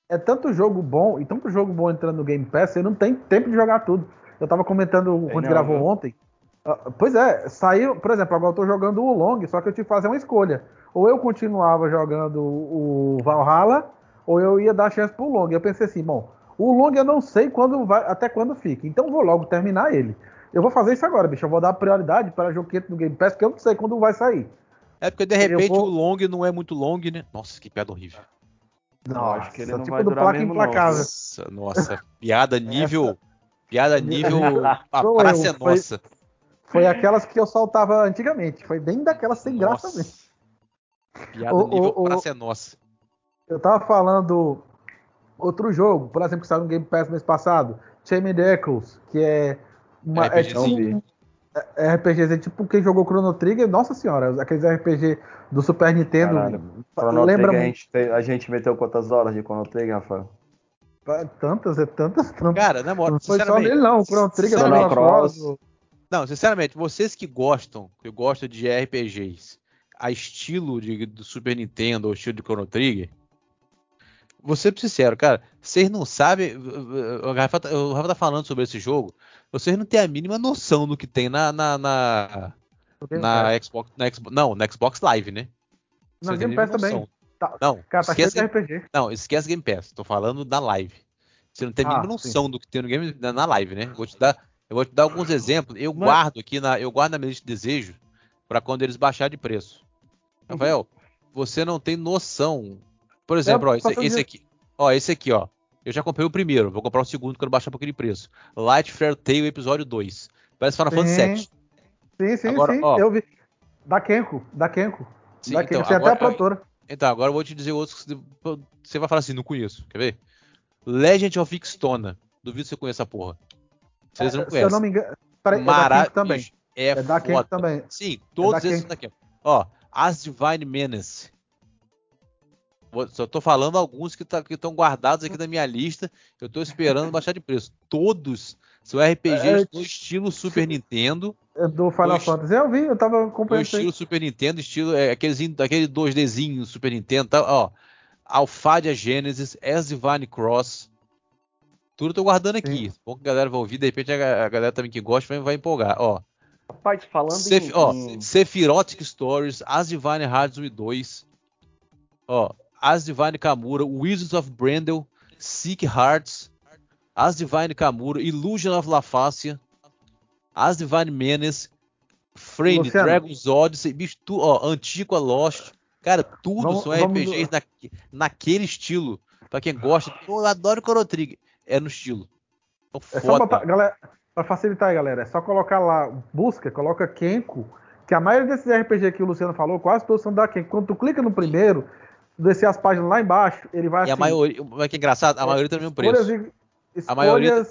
É tanto jogo bom e tanto jogo bom entrando no Game Pass, você não tem tempo de jogar tudo. Eu tava comentando quando não, gravou viu? ontem. Ah, Pois é, saiu, por exemplo, agora eu tô jogando o Long, só que eu tive que fazer uma escolha. Ou eu continuava jogando o Valhalla, ou eu ia dar chance pro Long. Eu pensei assim, bom, o Long eu não sei quando vai, até quando fica, então eu vou logo terminar ele. Eu vou fazer isso agora, bicho. Eu vou dar prioridade para jogo que entra no Game Pass, porque eu não sei quando vai sair. É porque de repente vou- o long não é muito long, né? Nossa, que piada horrível. Não, acho que ele não tipo vai do durar placa mesmo, implacável. Nossa, nossa. Piada nível. Piada nível. A praça eu, é foi- nossa. Foi aquelas que eu soltava antigamente. Foi bem daquelas sem graça Nossa. mesmo. Piada ô, nível ô. praça é nossa. Eu tava falando outro jogo, por exemplo, que saiu no Game Pass mês passado, Chain the Echoes, que é uma é tipo um é RPG, é tipo quem jogou Chrono Trigger, nossa senhora, aqueles RPG do Super Nintendo. Caralho. Chrono lembra Trigger, a muito gente, te- a gente meteu quantas horas de Chrono Trigger, Rafael? tantas, é tantas, tantas. Cara, na moral, não foi só nele não, o Chrono Trigger Chrono. Cross, Não, sinceramente, vocês que gostam, que gostam de RPGs, a estilo de, do Super Nintendo ou estilo de Chrono Trigger, vou ser sincero, cara, vocês não sabem. O Rafa, tá- o Rafa tá falando sobre esse jogo, vocês não têm a mínima noção do que tem na, na, na, na Xbox, na Xbox. Não, na Xbox Live, né? Na Game Pass também. Tá- Não, Cara, tá esquece, RPG. não, esquece Game Pass. Tô falando da live. Você não tem a Ah, mínima sim. noção do que tem no game na, na live, né? Vou te dar, eu vou te dar alguns exemplos. Eu Mas- guardo aqui na, eu guardo na minha lista de desejo para quando eles baixar de preço. Rafael, você não tem noção. Por exemplo, ó, esse, esse aqui, ó, esse aqui, ó. Eu já comprei o primeiro, vou comprar o segundo quando baixar por aquele preço. Light Fair Tale episódio 2. Parece Final Fantasy Sim. 7. Sim, sim, Agora, sim. ó. Eu vi. Da Kenko, da Kenko. Sim, da Kenko. então, Tem até a agora- produtora. Então, agora eu vou te dizer outros que você vai falar assim, não conheço. Quer ver? Legend of Ixtona. Duvido que você conheça a porra. Vocês não É, Se eu conhecem. não me engano. Peraí, é da Mara... Kenko também. É, É da Kenko também. Sim, todos da esses Kenko. daqui. Ó, As Divine Menace. Só tô falando alguns que tá- que estão guardados aqui na minha lista. Eu tô esperando baixar de preço. Todos são RPGs É, no estilo Super Nintendo. É Do Final Dois- Fantasy. Eu vi, eu tava acompanhando aí. estilo Super Nintendo, estilo é, aqueles, aquele 2Dzinho Super Nintendo, tá, ó. Alphadia Genesis, As Divine Cross. Tudo eu tô guardando aqui. Bom que a galera vai ouvir, de repente a, a galera também que gosta vai, vai empolgar. Ó, Rapaz, falando Seph- em, ó, Sephirotic Stories, As Divine Hearts 2. Ó, As Divine Kamura, Wizards of Brendel, Seek Hearts, As Divine Kamura, Illusion of Lafacia, As Divine Menace, Frame, Luciano. Dragon's Odyssey, bicho, tu, ó, Antiqua Lost. Cara, tudo Vamos- são vamos- RPGs na- naquele estilo. Pra quem gosta, eu adoro Chrono Trigger. É no estilo. Então, É só botar, galera, pra facilitar aí, galera, é só colocar lá, busca, coloca Kenko, que a maioria desses RPG que o Luciano falou, quase todos são da Kenko. Quando tu clica no primeiro, descer as páginas lá embaixo, ele vai E a assim, maioria, mas que é engraçado, a maioria tá no mesmo preço. escolhas A maioria-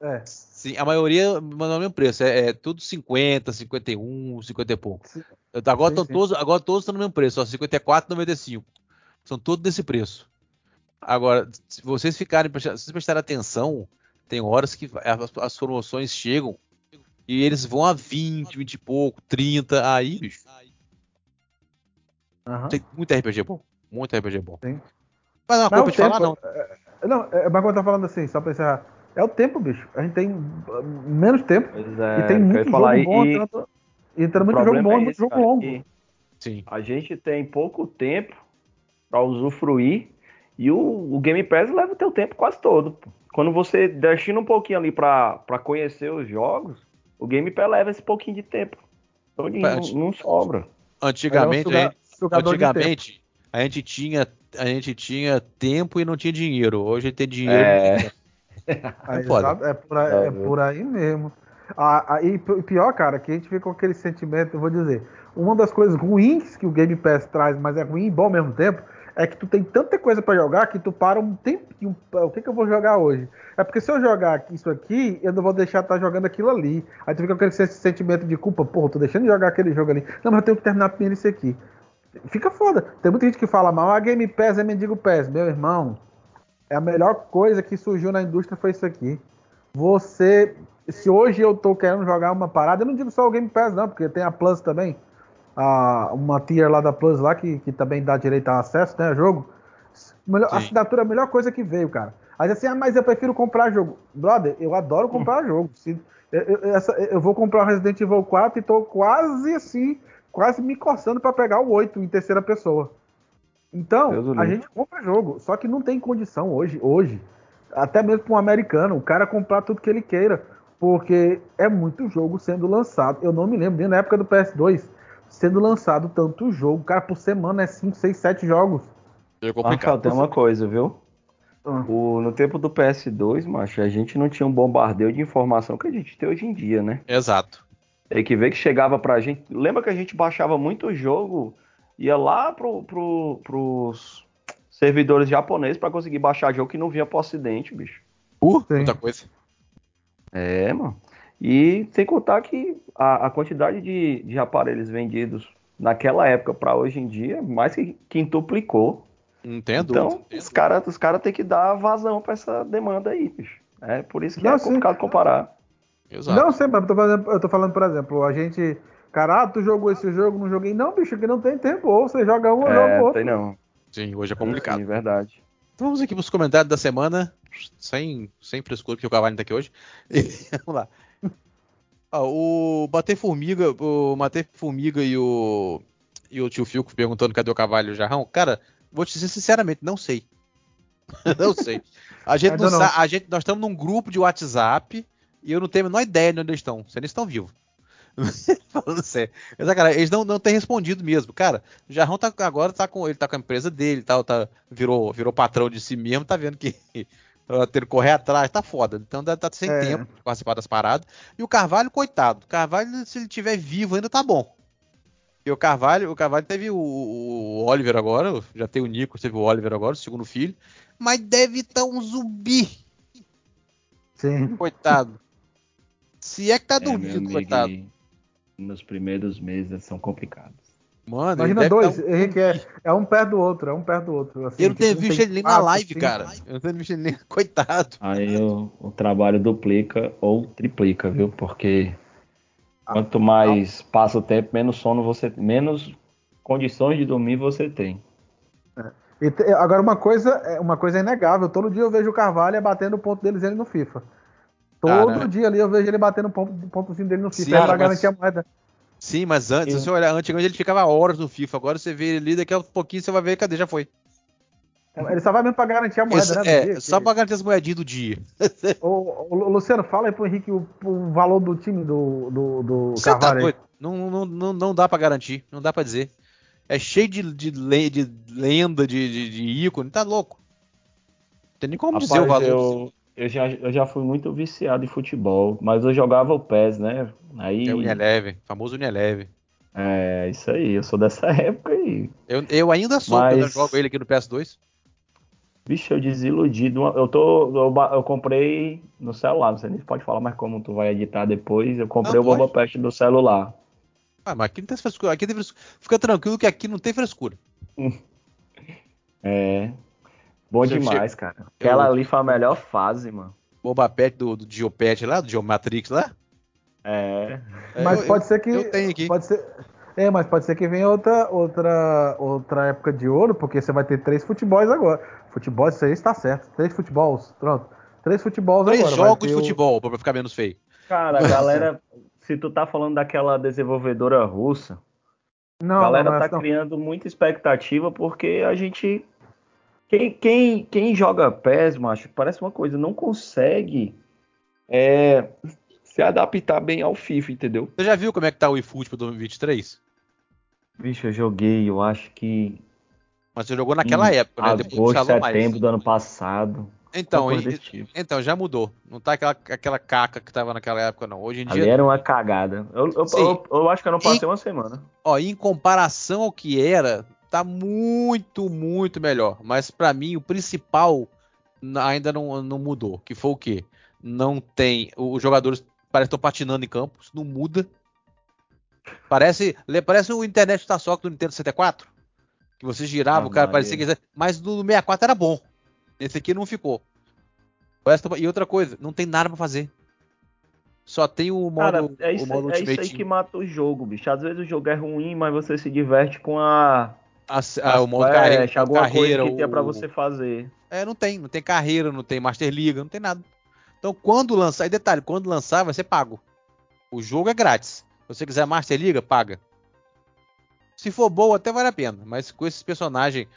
É, Sim, a maioria manda o mesmo preço. É, é tudo 50, 51, 50 e pouco. Sim. Agora, Sim, todos, agora todos estão no mesmo preço, ó, 54,95. São todos desse preço. Agora, se vocês ficarem, se vocês prestarem atenção, tem horas que as, as promoções chegam e eles vão a 20, 20 e pouco, 30. Aí, bicho, aham. tem muito RPG bom. Muito RPG bom. Sim. Mas não é uma Mas coisa o de falar, tempo- não. é- Não, é, mas quando eu tô falando assim, só pra encerrar, é o tempo, bicho. A gente tem uh, menos tempo é, e tem muito jogo falar, e- bom e entrando, entrando muito jogo bom é e muito esse, jogo cara, longo. Sim. A gente tem pouco tempo para usufruir e o, o Game Pass leva o teu tempo quase todo. pô. Quando você destina um pouquinho ali para conhecer os jogos, o Game Pass leva esse pouquinho de tempo. Então, não, não sobra. Antigamente, é um a Antigamente, a gente tinha a gente tinha tempo e não tinha dinheiro. Hoje a gente tem dinheiro. É. É foda. exato, é, por aí, É, é por aí mesmo. Ah, ah, e pior, cara, que a gente fica com aquele sentimento, eu vou dizer, uma das coisas ruins que o Game Pass traz, mas é ruim e bom ao mesmo tempo, é que tu tem tanta coisa pra jogar que tu para um tempinho. O que, que eu vou jogar hoje? É porque se eu jogar isso aqui, eu não vou deixar de estar jogando aquilo ali. Aí tu fica com aquele sen- sentimento de culpa, porra, tô deixando de jogar aquele jogo ali. Não, mas eu tenho que terminar primeiro isso aqui. Fica foda. Tem muita gente que fala mal, a Game Pass é mendigo Pass. Meu irmão, é a melhor coisa que surgiu na indústria foi isso aqui. Você, se hoje eu tô querendo jogar uma parada, eu não digo só o Game Pass não, porque tem a Plus também, a, uma tier lá da Plus lá que, que também dá direito a acesso, né, jogo. Melhor, Sim. assinatura é a melhor coisa que veio, cara. Aí assim, ah, mas eu prefiro comprar jogo. Brother, eu adoro comprar jogo. Se, eu, eu- essa- eu vou comprar o Resident Evil 4 e tô quase assim, quase me coçando pra pegar o 8 em terceira pessoa. Então, a gente compra jogo, só que não tem condição hoje, hoje, até mesmo para um americano, o cara comprar tudo que ele queira, porque é muito jogo sendo lançado. Eu não me lembro, nem na época do PS2, sendo lançado tanto jogo. Cara, por semana é 5, 6, 7 jogos. É complicado. tem uma coisa, viu? Ah. O, no tempo do PS2, macho, a gente não tinha um bombardeio de informação que a gente tem hoje em dia, né? Exato. Tem que ver que chegava pra gente. Lembra que a gente baixava muito jogo, ia lá pro, pro, pros servidores japoneses pra conseguir baixar jogo que não vinha pro ocidente, bicho. Uh, Sim. muita coisa. É, mano. E sem contar que a, a quantidade de, de aparelhos vendidos naquela época pra hoje em dia, mais que quintuplicou. Não tem dúvida. Então, os caras os cara têm que dar vazão pra essa demanda aí, bicho. É por isso que Não, é sim. complicado comparar. Exato. Não mas eu tô, falando, eu tô falando, por exemplo, a gente. Cara, ah, tu jogou esse jogo, não joguei. Não, bicho, que não tem tempo. Ou você joga um ou joga É, o outro. tem não. Sim, hoje é complicado. Sim, verdade. Então vamos aqui para os comentários da semana, sem, sem frescura, porque o Cavalo tá aqui hoje. E, vamos lá. Ó, o Bater Formiga, o Bater Formiga e o, e o tio Filco perguntando cadê o cavalo e o jarrão. Cara, vou te dizer sinceramente, não sei. não sei. A gente não não. sabe, a gente, nós estamos num grupo de WhatsApp e eu não tenho a menor ideia de onde eles estão. Se eles estão vivos. Falando sério. Mas, cara, eles não, não têm respondido mesmo. Cara, o Jarrão tá, agora tá com, ele tá com a empresa dele, tá, tá, virou, virou patrão de si mesmo, tá vendo que tá tendo que correr atrás, tá foda. Então deve tá sem É. tempo de participar das paradas. E o Carvalho, coitado. O Carvalho, se ele tiver vivo, ainda tá bom. E o Carvalho, o Carvalho teve o, o Oliver agora, já tem o Nico, teve o Oliver agora, o segundo filho. Mas deve estar um zumbi, Sim. coitado. Se é que tá É, meu dormindo, amigo, coitado. nos primeiros meses são complicados. Mano, Imagina dois, um... Henrique, é, é, um perto do outro, é um perto do outro. Assim, eu não tenho visto ele nem na live, cinco, cara. Eu não tenho visto ele nem. Coitado. Aí o, o trabalho duplica ou triplica, viu? Porque quanto mais passa o tempo, menos sono você menos condições de dormir você tem. É. E, agora uma coisa, é, uma coisa é inegável, todo dia eu vejo o Carvalho batendo o ponto deles ele no FIFA. Todo né? dia ali eu vejo ele batendo o ponto, pontozinho dele no FIFA, Sim, é pra garantir a moeda. Sim, mas antes, se você olhar, antigamente ele ficava horas no FIFA. Agora você vê ele ali, daqui a pouquinho você vai ver, cadê? Já foi. Ele só vai mesmo pra garantir a moeda, Esse, né? É, dia, só que... pra garantir as moedinhas do dia. ô, ô, Luciano, fala aí pro Henrique o, o valor do time do, do, do tá Carvalho. Tá não, não, não, não dá pra garantir, não dá pra dizer. É cheio de, de, de lenda, de, de, de ícone, tá louco. Não tem nem como Rapaz, dizer o valor. Eu, eu, já, eu já fui muito viciado em futebol, mas eu jogava o PES, né? Aí... É o Unieleve, famoso Unieleve. É, isso aí, eu sou dessa época aí. Eu, eu ainda sou, Mas... eu jogo ele aqui no PS2. Bicho, eu desiludido. Eu tô. Eu, eu, comprei no celular, não sei nem se pode falar, mas como tu vai editar depois, eu comprei não, o Boba Pest no celular. Ah, mas aqui não tem frescura. Aqui tem frescura. Fica tranquilo que aqui não tem frescura. é. Bom demais, cara. Aquela ali foi a melhor fase, mano. Boba Pet do, do Geopet lá, do Geomatrix lá? É. Mas eu, pode ser que. Eu tenho aqui. Pode ser. É, mas pode ser que venha outra, outra, outra época de ouro, porque você vai ter três futebols agora. Futebol, isso aí está certo. Três futebols, pronto. Três futebols três agora. Três jogos de futebol, o... pra ficar menos feio. Cara, a galera, se tu tá falando daquela desenvolvedora russa, não, a galera não, tá não. criando muita expectativa porque a gente. Quem, quem, quem joga PES, macho, parece uma coisa, não consegue é, se adaptar bem ao FIFA, entendeu? Você já viu como é que tá o eFootball 2023? Bicho, eu joguei, eu acho que. Mas você jogou naquela em época, né? Depois setembro mais. do ano passado. Então, e, tipo. então, já mudou. Não tá aquela, aquela caca que tava naquela época, não. Hoje em Ali dia. era uma cagada. Eu, eu, eu, eu acho que eu não passei uma semana. Ó, em comparação ao que era, tá muito, muito melhor. Mas para mim, o principal ainda não, não mudou. Que foi o quê? Não tem. Os jogadores parece que estão patinando em campo, isso não muda. Parece, parece o Internet está só do Nintendo 64, que você girava, ah, o cara parecia que mas no 64 era bom. Esse aqui não ficou. E outra coisa, não tem nada para fazer. Só tem o modo, cara, é isso, o modo é isso aí que mata o jogo, bicho. Às vezes o jogo é ruim, mas você se diverte com a a, o modo carreira, alguma carreira, coisa que para você fazer. É, não tem, não tem carreira, não tem Master Liga, não tem nada. Então, quando lançar, e detalhe, quando lançar, vai ser pago. O jogo é grátis. Se você quiser Master Liga, paga. Se for boa, até vale a pena. Mas com esses personagens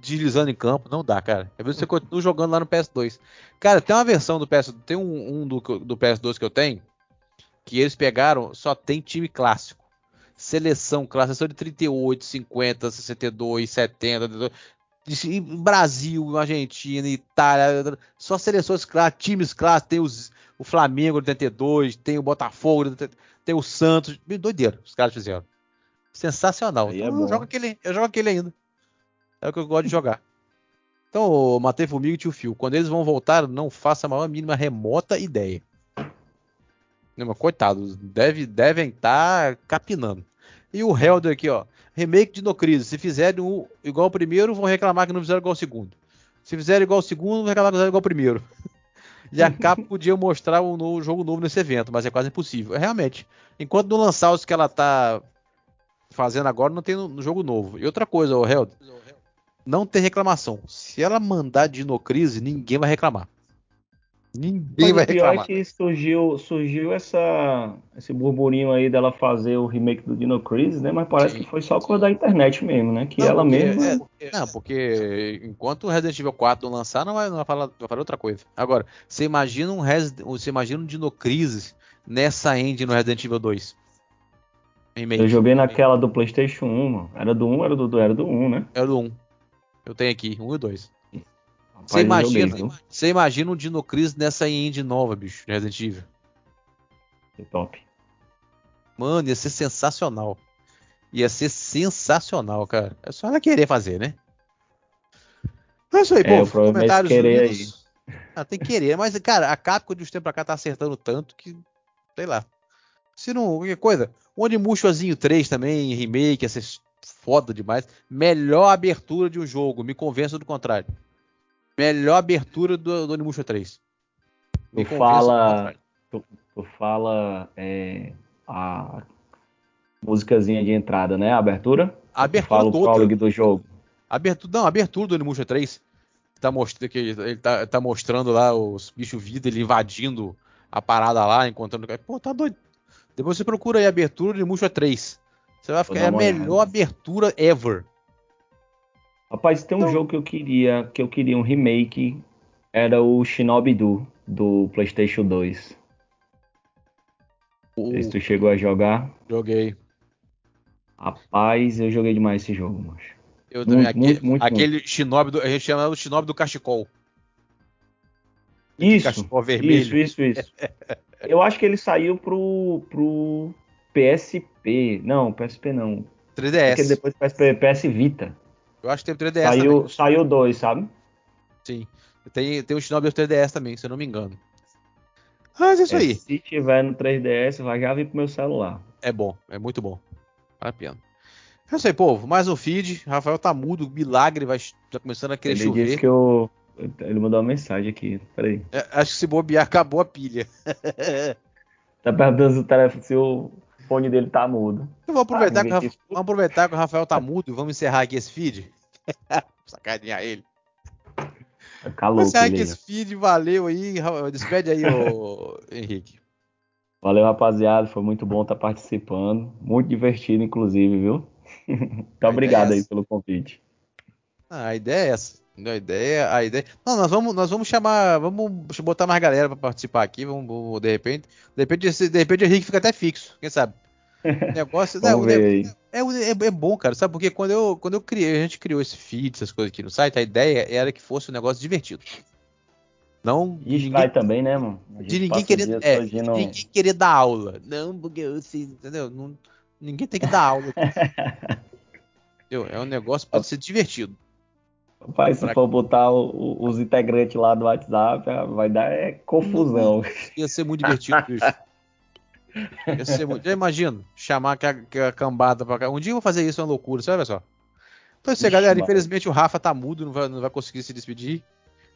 deslizando em campo, não dá, cara. Às vezes você continua jogando lá no PS2. Cara, tem uma versão do PS2, tem um, um do, do PS2 que eu tenho, que eles pegaram, só tem time clássico. Seleção clássica, são de 38, 50, 62, 70. Brasil, Argentina, Itália, só seleções clássicas, times clássicos, tem os, o Flamengo de 82, tem o Botafogo, tem o Santos, doideira, os caras fizeram. Sensacional. Então, é eu, jogo aquele, eu jogo aquele ainda. É o que eu gosto de jogar. Então, Matei Formiga e Tio Fio, quando eles vão voltar, não faça a maior mínima remota ideia. Não, coitados, deve, devem estar tá capinando. E o Helder aqui, ó remake de No Crise. Se fizerem um igual ao primeiro, vão reclamar que não fizeram igual ao segundo. Se fizerem igual ao segundo, vão reclamar que não fizeram igual ao primeiro. E a Capcom podia mostrar um novo, jogo novo nesse evento, mas é quase impossível. É, realmente, enquanto não lançar os que ela tá fazendo agora, não tem no, jogo novo. E outra coisa, o Held, não tem reclamação. Se ela mandar Dinocrise, ninguém vai reclamar. Ninguém vai reclamar. Pior é que surgiu, surgiu essa, esse burburinho aí dela fazer o remake do Dino Crisis, né? Mas parece Sim. que foi só coisa da internet mesmo, né? Que não, ela mesma. É, não, porque enquanto o Resident Evil 4 não lançar, não vai, não vai, falar, vai falar outra coisa. Agora, você imagina um Resident, você imagina um Dino Crisis nessa engine no Resident Evil 2? Eu joguei naquela do PlayStation 1, mano. Era do 1, era do, era do 1, né? Era do 1. Eu tenho aqui, 1 e 2. Você imagina, você imagina um Dino Crisis nessa indie nova, bicho, Resident Evil. É top. Mano, ia ser sensacional. Ia ser sensacional, cara. É só ela querer fazer, né? É isso aí, é, pô. Comentários querer aí. Ah, tem que querer, mas, cara, a Capcom de uns tempos pra cá tá acertando tanto que, sei lá. Se não, qualquer coisa. O Onimushozinho 3 também, remake, ia ser foda demais. Melhor abertura de um jogo, me convença do contrário. Melhor abertura do, do Onimusha 3. Me tu fala. Tu, tu, fala é, a musicazinha de entrada, né? A abertura? A abertura fala o prologue do jogo. Abertura, não, abertura do Onimusha 3. Tá mostrando, que ele tá, tá mostrando lá os bichos vida, ele invadindo a parada lá, encontrando. Pô, tá doido. Depois você procura aí a abertura de Musha 3. Você vai ficar é a melhor abertura ever. Rapaz, tem um então... jogo que eu queria, que eu queria um remake, era o Shinobi Do, do PlayStation 2. O... Se tu chegou a jogar. Joguei. Rapaz, eu joguei demais esse jogo, macho. Eu também. Muito, aquele, muito, muito, aquele Shinobi do, a gente chama do Shinobi do Cachecol. Isso, cachecol vermelho. isso, isso, isso. eu acho que ele saiu pro, pro PSP. Não, PSP não. 3DS. Porque depois PSP, PS Vita. Eu acho que tem 3DS saiu, também. Saiu dois, sabe? Sim. Tem, tem o Shinobi 3DS também, se eu não me engano. Mas é isso é, aí. Se tiver no 3DS, vai já vir pro meu celular. É bom, é muito bom. Vale a pena. É isso aí, povo. Mais um feed. Rafael tá mudo, milagre, vai tá começando a querer Ele chover. Ele disse que eu. Ele mandou uma mensagem aqui. Peraí. É, acho que se bobear, acabou a pilha. tá perguntando se o, telefone, se o fone dele tá mudo. Eu vou aproveitar, ah, que, Rafa... vamos aproveitar que o Rafael tá mudo e vamos encerrar aqui esse feed. Sacanear ele. Calou, vamos encerrar aqui esse feed, valeu aí. Despede aí, ô Henrique. Valeu, rapaziada. Foi muito bom estar participando. Muito divertido, inclusive, viu? Muito obrigado é aí pelo convite. Ah, a ideia é essa. A ideia, a ideia. Não, nós vamos, nós vamos chamar, vamos botar mais galera para participar aqui, vamos, de repente, de repente, de repente o Henrique fica até fixo, quem sabe? O negócio, né, é, é, é, bom, cara, sabe? Porque quando eu, quando eu criei, a gente criou esse feed, essas coisas aqui no site, a ideia era que fosse um negócio divertido. Não. E ninguém, também, né, mano? De ninguém querer, é, de ninguém querer dar aula. Não, porque eu sei, entendeu? Não, ninguém tem que dar aula. entendeu? É um negócio para ser divertido. Rapaz, se pra... for botar o, os integrantes lá do WhatsApp, vai dar é, confusão. Ia ser muito divertido, bicho. Ia ser muito... Já imagino, chamar a, a cambada pra cá. Um dia eu vou fazer isso, é uma loucura, sabe só? Então isso aí, galera. Infelizmente o Rafa tá mudo, não vai, não vai conseguir se despedir.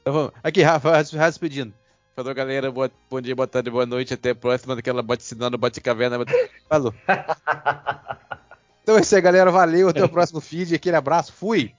Então, aqui, Rafa, Rafa despedindo. Falou, galera. Boa, bom dia, boa tarde, boa noite. Até a próxima daquela bote ensinando, bote caverna. Falou. então é isso aí, galera. Valeu. Até o próximo feed. Aquele abraço. Fui.